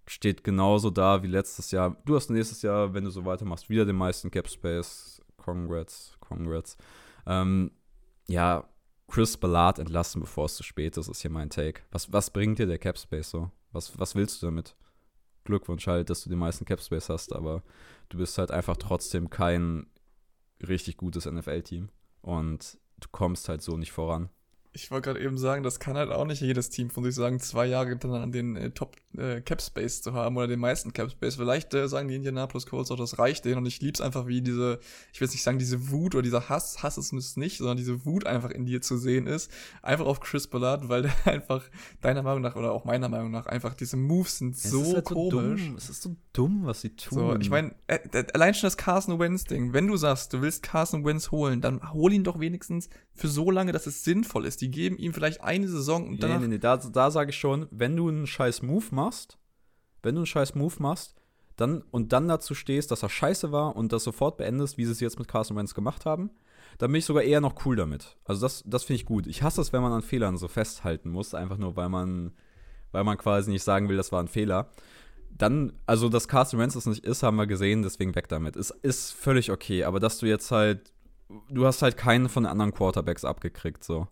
steht genauso da wie letztes Jahr. Du hast nächstes Jahr, wenn du so weitermachst, wieder den meisten Cap Space. Congrats, congrats. Ähm, ja, Chris Ballard entlassen, bevor es zu spät ist, ist hier mein Take. Was, was bringt dir der Cap Space so? Was, was willst du damit? Glückwunsch halt, dass du den meisten Cap Space hast, aber du bist halt einfach trotzdem kein richtig gutes NFL-Team und du kommst halt so nicht voran ich wollte gerade eben sagen, das kann halt auch nicht jedes Team von sich sagen, zwei Jahre an den äh, Top äh, Cap Space zu haben oder den meisten Cap Space. Vielleicht äh, sagen die Indianapolis Colts auch, das reicht denen und ich lieb's einfach wie diese, ich will jetzt nicht sagen diese Wut oder dieser Hass, Hass ist es nicht, sondern diese Wut einfach in dir zu sehen ist, einfach auf Chris Ballard, weil der einfach deiner Meinung nach oder auch meiner Meinung nach einfach diese Moves sind es so ist halt komisch. So es ist so dumm, was sie tun. So, ich meine, äh, allein schon das Carson Wentz Ding. Wenn du sagst, du willst Carson Wentz holen, dann hol ihn doch wenigstens für so lange, dass es sinnvoll ist. Die geben ihm vielleicht eine Saison und danach. Nee, nee, nee, da, da sage ich schon, wenn du einen scheiß Move machst, wenn du einen scheiß Move machst, dann und dann dazu stehst, dass er scheiße war und das sofort beendest, wie sie es jetzt mit Carson Wentz gemacht haben, dann bin ich sogar eher noch cool damit. Also das, das finde ich gut. Ich hasse es, wenn man an Fehlern so festhalten muss, einfach nur, weil man, weil man quasi nicht sagen will, das war ein Fehler. Dann, also dass Carson Wentz es nicht ist, haben wir gesehen, deswegen weg damit. Es ist völlig okay, aber dass du jetzt halt, du hast halt keinen von den anderen Quarterbacks abgekriegt, so.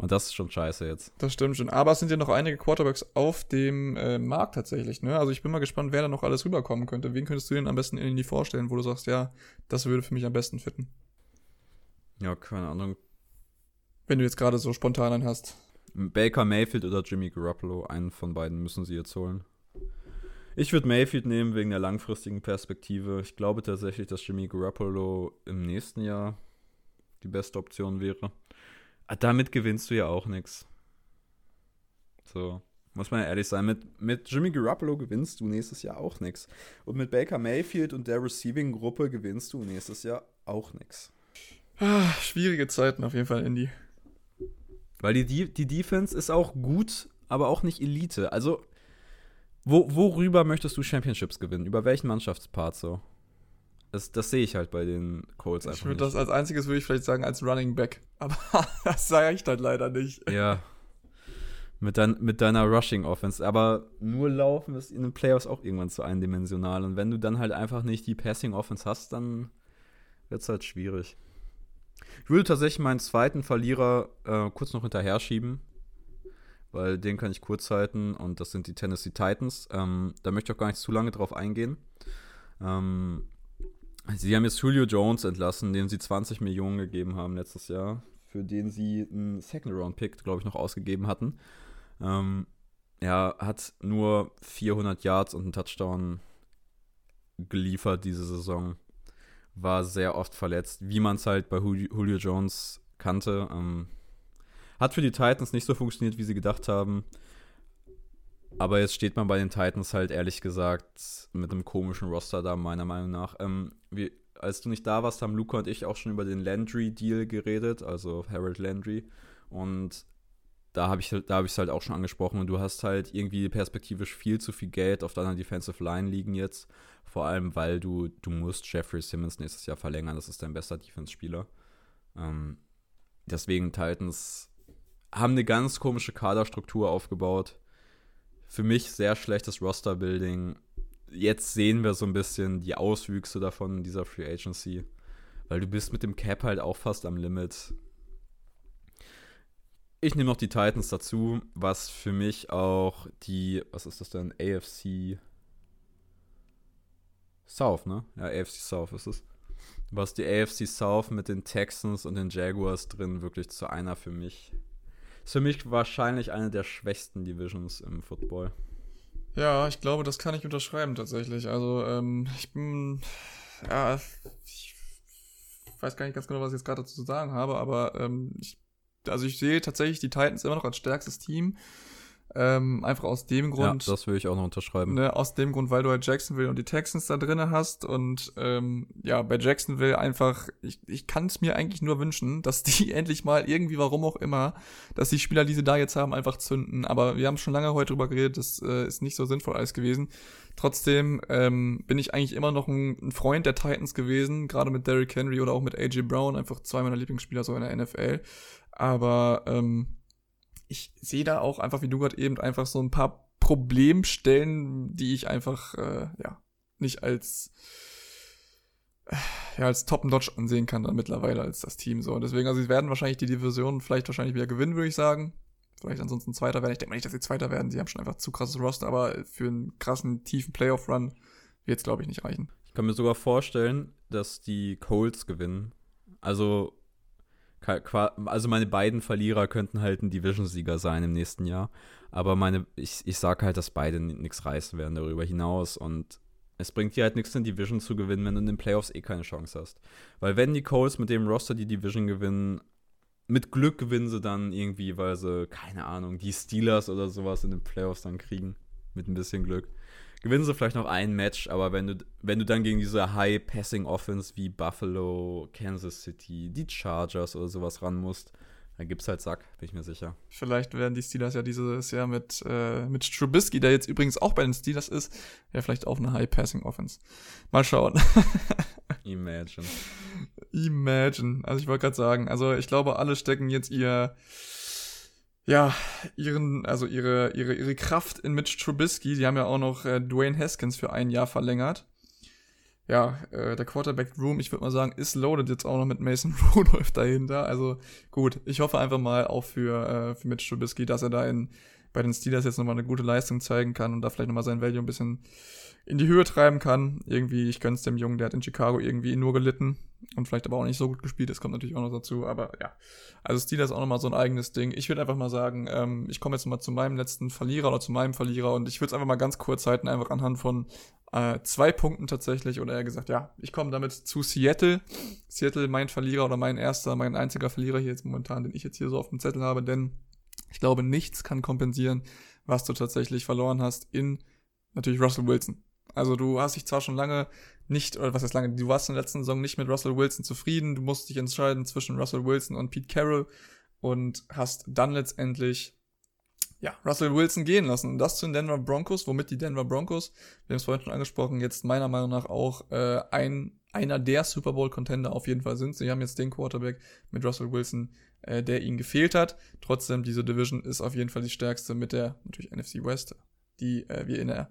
Und das ist schon scheiße jetzt. Das stimmt schon. Aber es sind ja noch einige Quarterbacks auf dem äh, Markt tatsächlich. Ne? Also ich bin mal gespannt, wer da noch alles rüberkommen könnte. Wen könntest du denn am besten in die vorstellen, wo du sagst, ja, das würde für mich am besten fitten? Ja, keine Ahnung. Wenn du jetzt gerade so spontan einen hast. Baker Mayfield oder Jimmy Garoppolo, einen von beiden müssen sie jetzt holen. Ich würde Mayfield nehmen wegen der langfristigen Perspektive. Ich glaube tatsächlich, dass Jimmy Garoppolo im nächsten Jahr die beste Option wäre. Ah, damit gewinnst du ja auch nichts. So, muss man ja ehrlich sein. Mit, mit Jimmy Garoppolo gewinnst du nächstes Jahr auch nichts. Und mit Baker Mayfield und der Receiving-Gruppe gewinnst du nächstes Jahr auch nichts. Ah, schwierige Zeiten auf jeden Fall, Indy. Weil die, die Defense ist auch gut, aber auch nicht Elite. Also, wo, worüber möchtest du Championships gewinnen? Über welchen Mannschaftspart so? Das, das sehe ich halt bei den Colts einfach. Ich würde das als einziges, würde ich vielleicht sagen, als Running Back. Aber das sage ich dann leider nicht. Ja. Mit, dein, mit deiner Rushing Offense. Aber nur laufen ist in den Playoffs auch irgendwann zu eindimensional. Und wenn du dann halt einfach nicht die Passing Offense hast, dann wird es halt schwierig. Ich würde tatsächlich meinen zweiten Verlierer äh, kurz noch hinterher schieben. weil den kann ich kurz halten und das sind die Tennessee Titans. Ähm, da möchte ich auch gar nicht zu lange drauf eingehen. Ähm, sie haben jetzt Julio Jones entlassen, dem sie 20 Millionen gegeben haben letztes Jahr, für den sie einen Second-Round-Pick, glaube ich, noch ausgegeben hatten. Ähm, er hat nur 400 Yards und einen Touchdown geliefert diese Saison. War sehr oft verletzt, wie man es halt bei Julio Jones kannte. Ähm, hat für die Titans nicht so funktioniert, wie sie gedacht haben. Aber jetzt steht man bei den Titans halt ehrlich gesagt mit einem komischen Roster da, meiner Meinung nach. Ähm, wie, als du nicht da warst, haben Luca und ich auch schon über den Landry-Deal geredet, also Harold Landry. Und da habe ich da habe es halt auch schon angesprochen und du hast halt irgendwie perspektivisch viel zu viel Geld auf deiner Defensive Line liegen jetzt, vor allem weil du du musst Jeffrey Simmons nächstes Jahr verlängern, das ist dein bester Defense-Spieler. Ähm, deswegen Titans haben eine ganz komische Kaderstruktur aufgebaut. Für mich sehr schlechtes Roster-Building. Jetzt sehen wir so ein bisschen die Auswüchse davon in dieser Free Agency, weil du bist mit dem Cap halt auch fast am Limit ich nehme noch die Titans dazu, was für mich auch die, was ist das denn? AFC South, ne? Ja, AFC South ist es. Was die AFC South mit den Texans und den Jaguars drin wirklich zu einer für mich. Ist für mich wahrscheinlich eine der schwächsten Divisions im Football. Ja, ich glaube, das kann ich unterschreiben tatsächlich. Also, ähm, ich bin. Ja, ich weiß gar nicht ganz genau, was ich jetzt gerade dazu zu sagen habe, aber ähm, ich also ich sehe tatsächlich die Titans immer noch als stärkstes Team. Ähm, einfach aus dem Grund. Ja, das will ich auch noch unterschreiben. Ne, aus dem Grund, weil du halt Jacksonville und die Texans da drinne hast. Und ähm, ja, bei Jacksonville einfach, ich, ich kann es mir eigentlich nur wünschen, dass die endlich mal irgendwie, warum auch immer, dass die Spieler, die sie da jetzt haben, einfach zünden. Aber wir haben schon lange heute drüber geredet, das äh, ist nicht so sinnvoll alles gewesen. Trotzdem ähm, bin ich eigentlich immer noch ein, ein Freund der Titans gewesen, gerade mit Derrick Henry oder auch mit AJ Brown, einfach zwei meiner Lieblingsspieler so in der NFL. Aber ähm, ich sehe da auch einfach, wie du gerade eben, einfach so ein paar Problemstellen, die ich einfach, äh, ja, nicht als ja, als Top-Notch ansehen kann dann mittlerweile als das Team so. Und deswegen, also sie werden wahrscheinlich die Division vielleicht wahrscheinlich wieder gewinnen, würde ich sagen. Vielleicht ansonsten Zweiter werden. Ich denke mal nicht, dass sie Zweiter werden. Sie haben schon einfach zu krasses Roster, aber für einen krassen, tiefen Playoff-Run wird es, glaube ich, nicht reichen. Ich kann mir sogar vorstellen, dass die Colts gewinnen. Also also meine beiden Verlierer könnten halt ein Division-Sieger sein im nächsten Jahr. Aber meine, ich, ich sage halt, dass beide nichts reißen werden darüber hinaus. Und es bringt dir halt nichts, eine Division zu gewinnen, wenn du in den Playoffs eh keine Chance hast. Weil wenn die Coles mit dem Roster die Division gewinnen, mit Glück gewinnen sie dann irgendwie, weil sie, keine Ahnung, die Steelers oder sowas in den Playoffs dann kriegen. Mit ein bisschen Glück gewinnen sie vielleicht noch ein Match, aber wenn du, wenn du dann gegen diese High-Passing-Offense wie Buffalo, Kansas City, die Chargers oder sowas ran musst, dann gibt's halt Sack, bin ich mir sicher. Vielleicht werden die Steelers ja dieses Jahr mit, äh, mit Trubisky, der jetzt übrigens auch bei den Steelers ist, ja vielleicht auch eine High-Passing-Offense. Mal schauen. Imagine. Imagine. Also ich wollte gerade sagen, also ich glaube, alle stecken jetzt ihr ja, ihren, also ihre, ihre, ihre Kraft in Mitch Trubisky. Die haben ja auch noch äh, Dwayne Haskins für ein Jahr verlängert. Ja, äh, der Quarterback Room, ich würde mal sagen, ist loaded jetzt auch noch mit Mason Rudolph dahinter. Also gut, ich hoffe einfach mal auch für, äh, für Mitch Trubisky, dass er da in, bei den Steelers jetzt nochmal eine gute Leistung zeigen kann und da vielleicht nochmal sein Value ein bisschen in die Höhe treiben kann. Irgendwie, ich gönn's dem Jungen, der hat in Chicago irgendwie nur gelitten und vielleicht aber auch nicht so gut gespielt. Das kommt natürlich auch noch dazu. Aber ja, also Steelers auch nochmal so ein eigenes Ding. Ich würde einfach mal sagen, ähm, ich komme jetzt mal zu meinem letzten Verlierer oder zu meinem Verlierer und ich würde es einfach mal ganz kurz halten, einfach anhand von äh, zwei Punkten tatsächlich. Oder eher gesagt, ja, ich komme damit zu Seattle. Seattle mein Verlierer oder mein erster, mein einziger Verlierer hier jetzt momentan, den ich jetzt hier so auf dem Zettel habe, denn ich glaube, nichts kann kompensieren, was du tatsächlich verloren hast in natürlich Russell Wilson. Also du hast dich zwar schon lange nicht, oder was heißt lange, du warst in der letzten Saison nicht mit Russell Wilson zufrieden, du musst dich entscheiden zwischen Russell Wilson und Pete Carroll und hast dann letztendlich ja, Russell Wilson gehen lassen. Und das zu den Denver Broncos, womit die Denver Broncos, wir haben es vorhin schon angesprochen, jetzt meiner Meinung nach auch äh, ein, einer der Super Bowl-Contender auf jeden Fall sind. Sie haben jetzt den Quarterback mit Russell Wilson, äh, der ihnen gefehlt hat. Trotzdem, diese Division ist auf jeden Fall die stärkste mit der natürlich NFC West, die äh, wir in der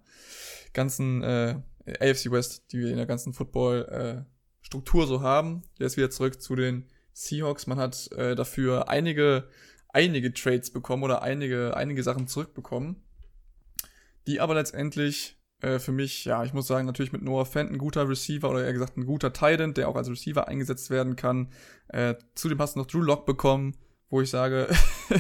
ganzen äh, AFC West, die wir in der ganzen Football-Struktur äh, so haben. Jetzt wieder zurück zu den Seahawks. Man hat äh, dafür einige einige Trades bekommen oder einige, einige Sachen zurückbekommen, die aber letztendlich äh, für mich, ja, ich muss sagen, natürlich mit Noah Fent ein guter Receiver oder eher gesagt ein guter Titan, der auch als Receiver eingesetzt werden kann. Äh, zudem hast du noch Drew Lock bekommen, wo ich sage,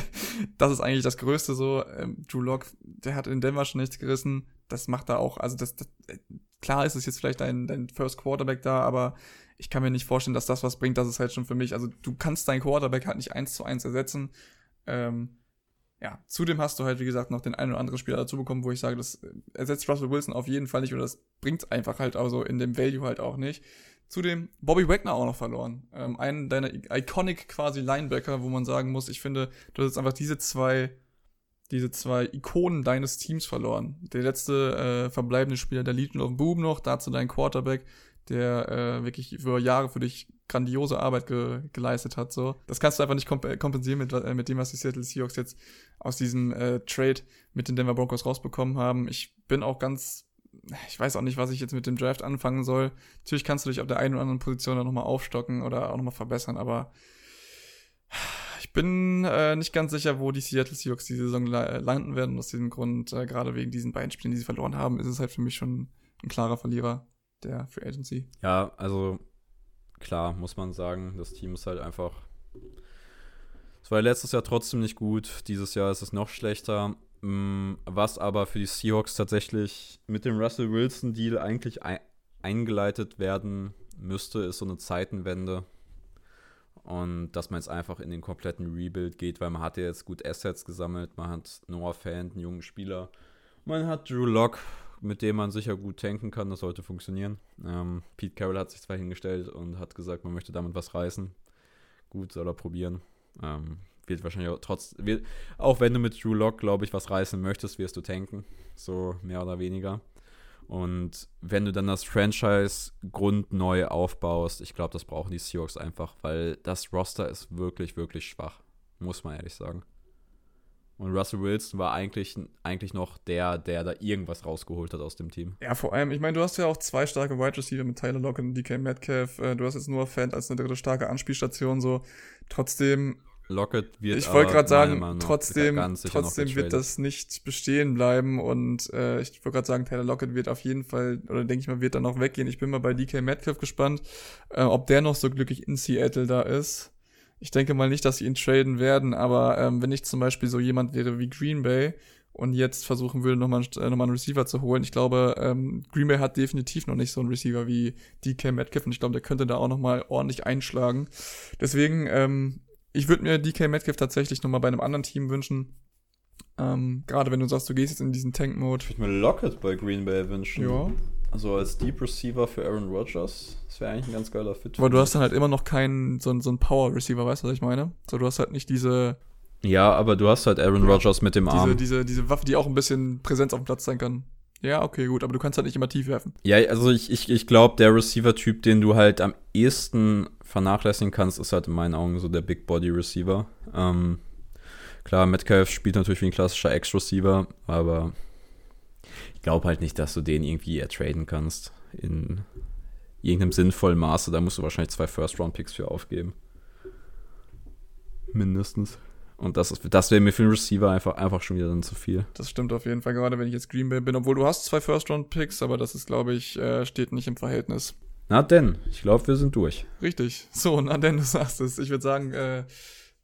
das ist eigentlich das Größte so. Ähm, Drew Lock, der hat in Denver schon nichts gerissen. Das macht er auch, also das, das äh, klar ist es jetzt vielleicht dein, dein First Quarterback da, aber ich kann mir nicht vorstellen, dass das was bringt. Das ist halt schon für mich. Also du kannst deinen Quarterback halt nicht eins zu eins ersetzen. Ähm, ja, zudem hast du halt, wie gesagt, noch den einen oder anderen Spieler dazu bekommen, wo ich sage, das ersetzt Russell Wilson auf jeden Fall nicht oder das bringt einfach halt also in dem Value halt auch nicht. Zudem Bobby Wagner auch noch verloren. Ähm, einen deiner iconic quasi Linebacker, wo man sagen muss, ich finde, du hast jetzt einfach diese zwei, diese zwei Ikonen deines Teams verloren. Der letzte äh, verbleibende Spieler der Legion of Boom noch, dazu dein Quarterback, der äh, wirklich über Jahre für dich grandiose Arbeit ge geleistet hat. So, das kannst du einfach nicht komp kompensieren mit, äh, mit dem, was die Seattle Seahawks jetzt aus diesem äh, Trade mit den Denver Broncos rausbekommen haben. Ich bin auch ganz, ich weiß auch nicht, was ich jetzt mit dem Draft anfangen soll. Natürlich kannst du dich auf der einen oder anderen Position dann nochmal aufstocken oder auch nochmal verbessern, aber ich bin äh, nicht ganz sicher, wo die Seattle Seahawks diese Saison landen werden. Aus diesem Grund, äh, gerade wegen diesen beiden Spielen, die sie verloren haben, ist es halt für mich schon ein klarer Verlierer der Free Agency. Ja, also klar, muss man sagen, das Team ist halt einfach. Es war letztes Jahr trotzdem nicht gut, dieses Jahr ist es noch schlechter. Mm, was aber für die Seahawks tatsächlich mit dem Russell Wilson-Deal eigentlich eingeleitet werden müsste, ist so eine Zeitenwende. Und dass man jetzt einfach in den kompletten Rebuild geht, weil man hat ja jetzt gut Assets gesammelt, man hat Noah Fan, einen jungen Spieler, man hat Drew Locke, mit dem man sicher gut tanken kann. Das sollte funktionieren. Ähm, Pete Carroll hat sich zwar hingestellt und hat gesagt, man möchte damit was reißen. Gut, soll er probieren. Ähm, wird wahrscheinlich auch trotz, wird, auch wenn du mit Drew Lock, glaube ich, was reißen möchtest, wirst du tanken. So mehr oder weniger. Und wenn du dann das Franchise Grund neu aufbaust, ich glaube, das brauchen die Seahawks einfach, weil das Roster ist wirklich, wirklich schwach. Muss man ehrlich sagen. Und Russell Wilson war eigentlich, eigentlich noch der, der da irgendwas rausgeholt hat aus dem Team. Ja, vor allem, ich meine, du hast ja auch zwei starke Wide Receiver mit Tyler Lockett und DK Metcalf. Äh, du hast jetzt nur Fan als eine dritte starke Anspielstation, so. Trotzdem. Lockett wird. Ich wollte gerade sagen, trotzdem, trotzdem wird das nicht bestehen bleiben und äh, ich wollte gerade sagen, Tyler Lockett wird auf jeden Fall, oder denke ich mal, wird dann noch weggehen. Ich bin mal bei DK Metcalf gespannt, äh, ob der noch so glücklich in Seattle da ist. Ich denke mal nicht, dass sie ihn traden werden, aber ähm, wenn ich zum Beispiel so jemand wäre wie Green Bay und jetzt versuchen würde, nochmal äh, noch mal einen Receiver zu holen, ich glaube, ähm, Green Bay hat definitiv noch nicht so einen Receiver wie DK Metcalf und ich glaube, der könnte da auch nochmal ordentlich einschlagen. Deswegen, ähm, ich würde mir DK Metcalf tatsächlich nochmal bei einem anderen Team wünschen. Ähm, Gerade wenn du sagst, du gehst jetzt in diesen Tank-Mode. Ich würde mir Lockett bei Green Bay wünschen. Ja. Also als Deep Receiver für Aaron Rodgers. Das wäre eigentlich ein ganz geiler Fit. Aber du hast dann halt immer noch keinen, so, so einen Power Receiver, weißt du, was ich meine? So, du hast halt nicht diese. Ja, aber du hast halt Aaron Rodgers mit dem Arm. Diese, diese, diese Waffe, die auch ein bisschen Präsenz auf dem Platz sein kann. Ja, okay, gut, aber du kannst halt nicht immer tief werfen. Ja, also ich, ich, ich glaube, der Receiver-Typ, den du halt am ehesten vernachlässigen kannst, ist halt in meinen Augen so der Big Body Receiver. Ähm, klar, Metcalf spielt natürlich wie ein klassischer X-Receiver, aber ich glaube halt nicht, dass du den irgendwie ertraden kannst in irgendeinem sinnvollen Maße. Da musst du wahrscheinlich zwei First-Round-Picks für aufgeben. Mindestens. Und das, das wäre mir für einen Receiver einfach, einfach schon wieder dann zu viel. Das stimmt auf jeden Fall, gerade wenn ich jetzt Green Bay bin. Obwohl du hast zwei First-Round-Picks, aber das ist, glaube ich, äh, steht nicht im Verhältnis. Na denn, ich glaube, wir sind durch. Richtig. So, na denn, du sagst es. Ich würde sagen, äh,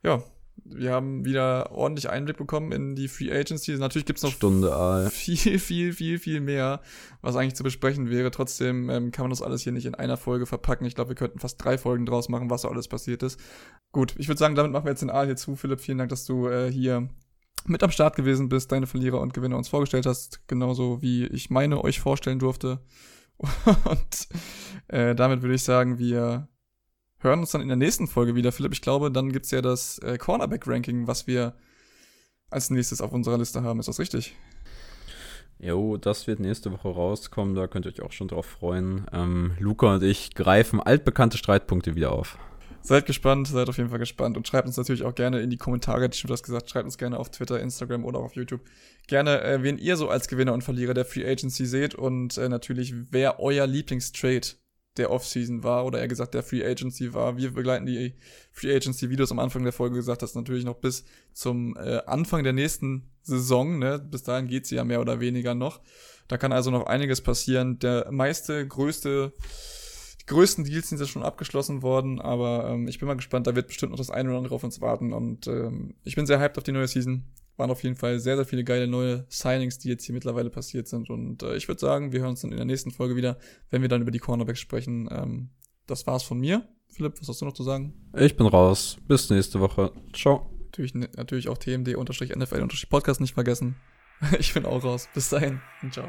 ja, wir haben wieder ordentlich Einblick bekommen in die Free Agency. Natürlich gibt's noch Stunde, viel, viel, viel, viel mehr, was eigentlich zu besprechen wäre. Trotzdem ähm, kann man das alles hier nicht in einer Folge verpacken. Ich glaube, wir könnten fast drei Folgen draus machen, was so alles passiert ist. Gut, ich würde sagen, damit machen wir jetzt den A hier zu. Philipp, vielen Dank, dass du äh, hier mit am Start gewesen bist, deine Verlierer und Gewinner uns vorgestellt hast, genauso wie ich meine euch vorstellen durfte. Und äh, damit würde ich sagen, wir hören uns dann in der nächsten Folge wieder, Philipp. Ich glaube, dann gibt es ja das äh, Cornerback-Ranking, was wir als nächstes auf unserer Liste haben. Ist das richtig? Jo, das wird nächste Woche rauskommen. Da könnt ihr euch auch schon drauf freuen. Ähm, Luca und ich greifen altbekannte Streitpunkte wieder auf. Seid gespannt, seid auf jeden Fall gespannt und schreibt uns natürlich auch gerne in die Kommentare, ich habe das gesagt, schreibt uns gerne auf Twitter, Instagram oder auf YouTube. Gerne, äh, wen ihr so als Gewinner und Verlierer der Free Agency seht und äh, natürlich, wer euer Lieblingstrade der Offseason war oder eher gesagt der Free Agency war. Wir begleiten die Free Agency, es am Anfang der Folge gesagt hast, natürlich noch bis zum äh, Anfang der nächsten Saison. Ne? Bis dahin geht sie ja mehr oder weniger noch. Da kann also noch einiges passieren. Der meiste, größte, die größten Deals sind ja schon abgeschlossen worden, aber ähm, ich bin mal gespannt, da wird bestimmt noch das eine oder andere auf uns warten und ähm, ich bin sehr hyped auf die neue Season waren auf jeden Fall sehr, sehr viele geile neue Signings, die jetzt hier mittlerweile passiert sind. Und äh, ich würde sagen, wir hören uns dann in der nächsten Folge wieder, wenn wir dann über die Cornerbacks sprechen. Ähm, das war's von mir. Philipp, was hast du noch zu sagen? Ich bin raus. Bis nächste Woche. Ciao. Natürlich, natürlich auch TMD-NFL-Podcast nicht vergessen. Ich bin auch raus. Bis dahin ciao.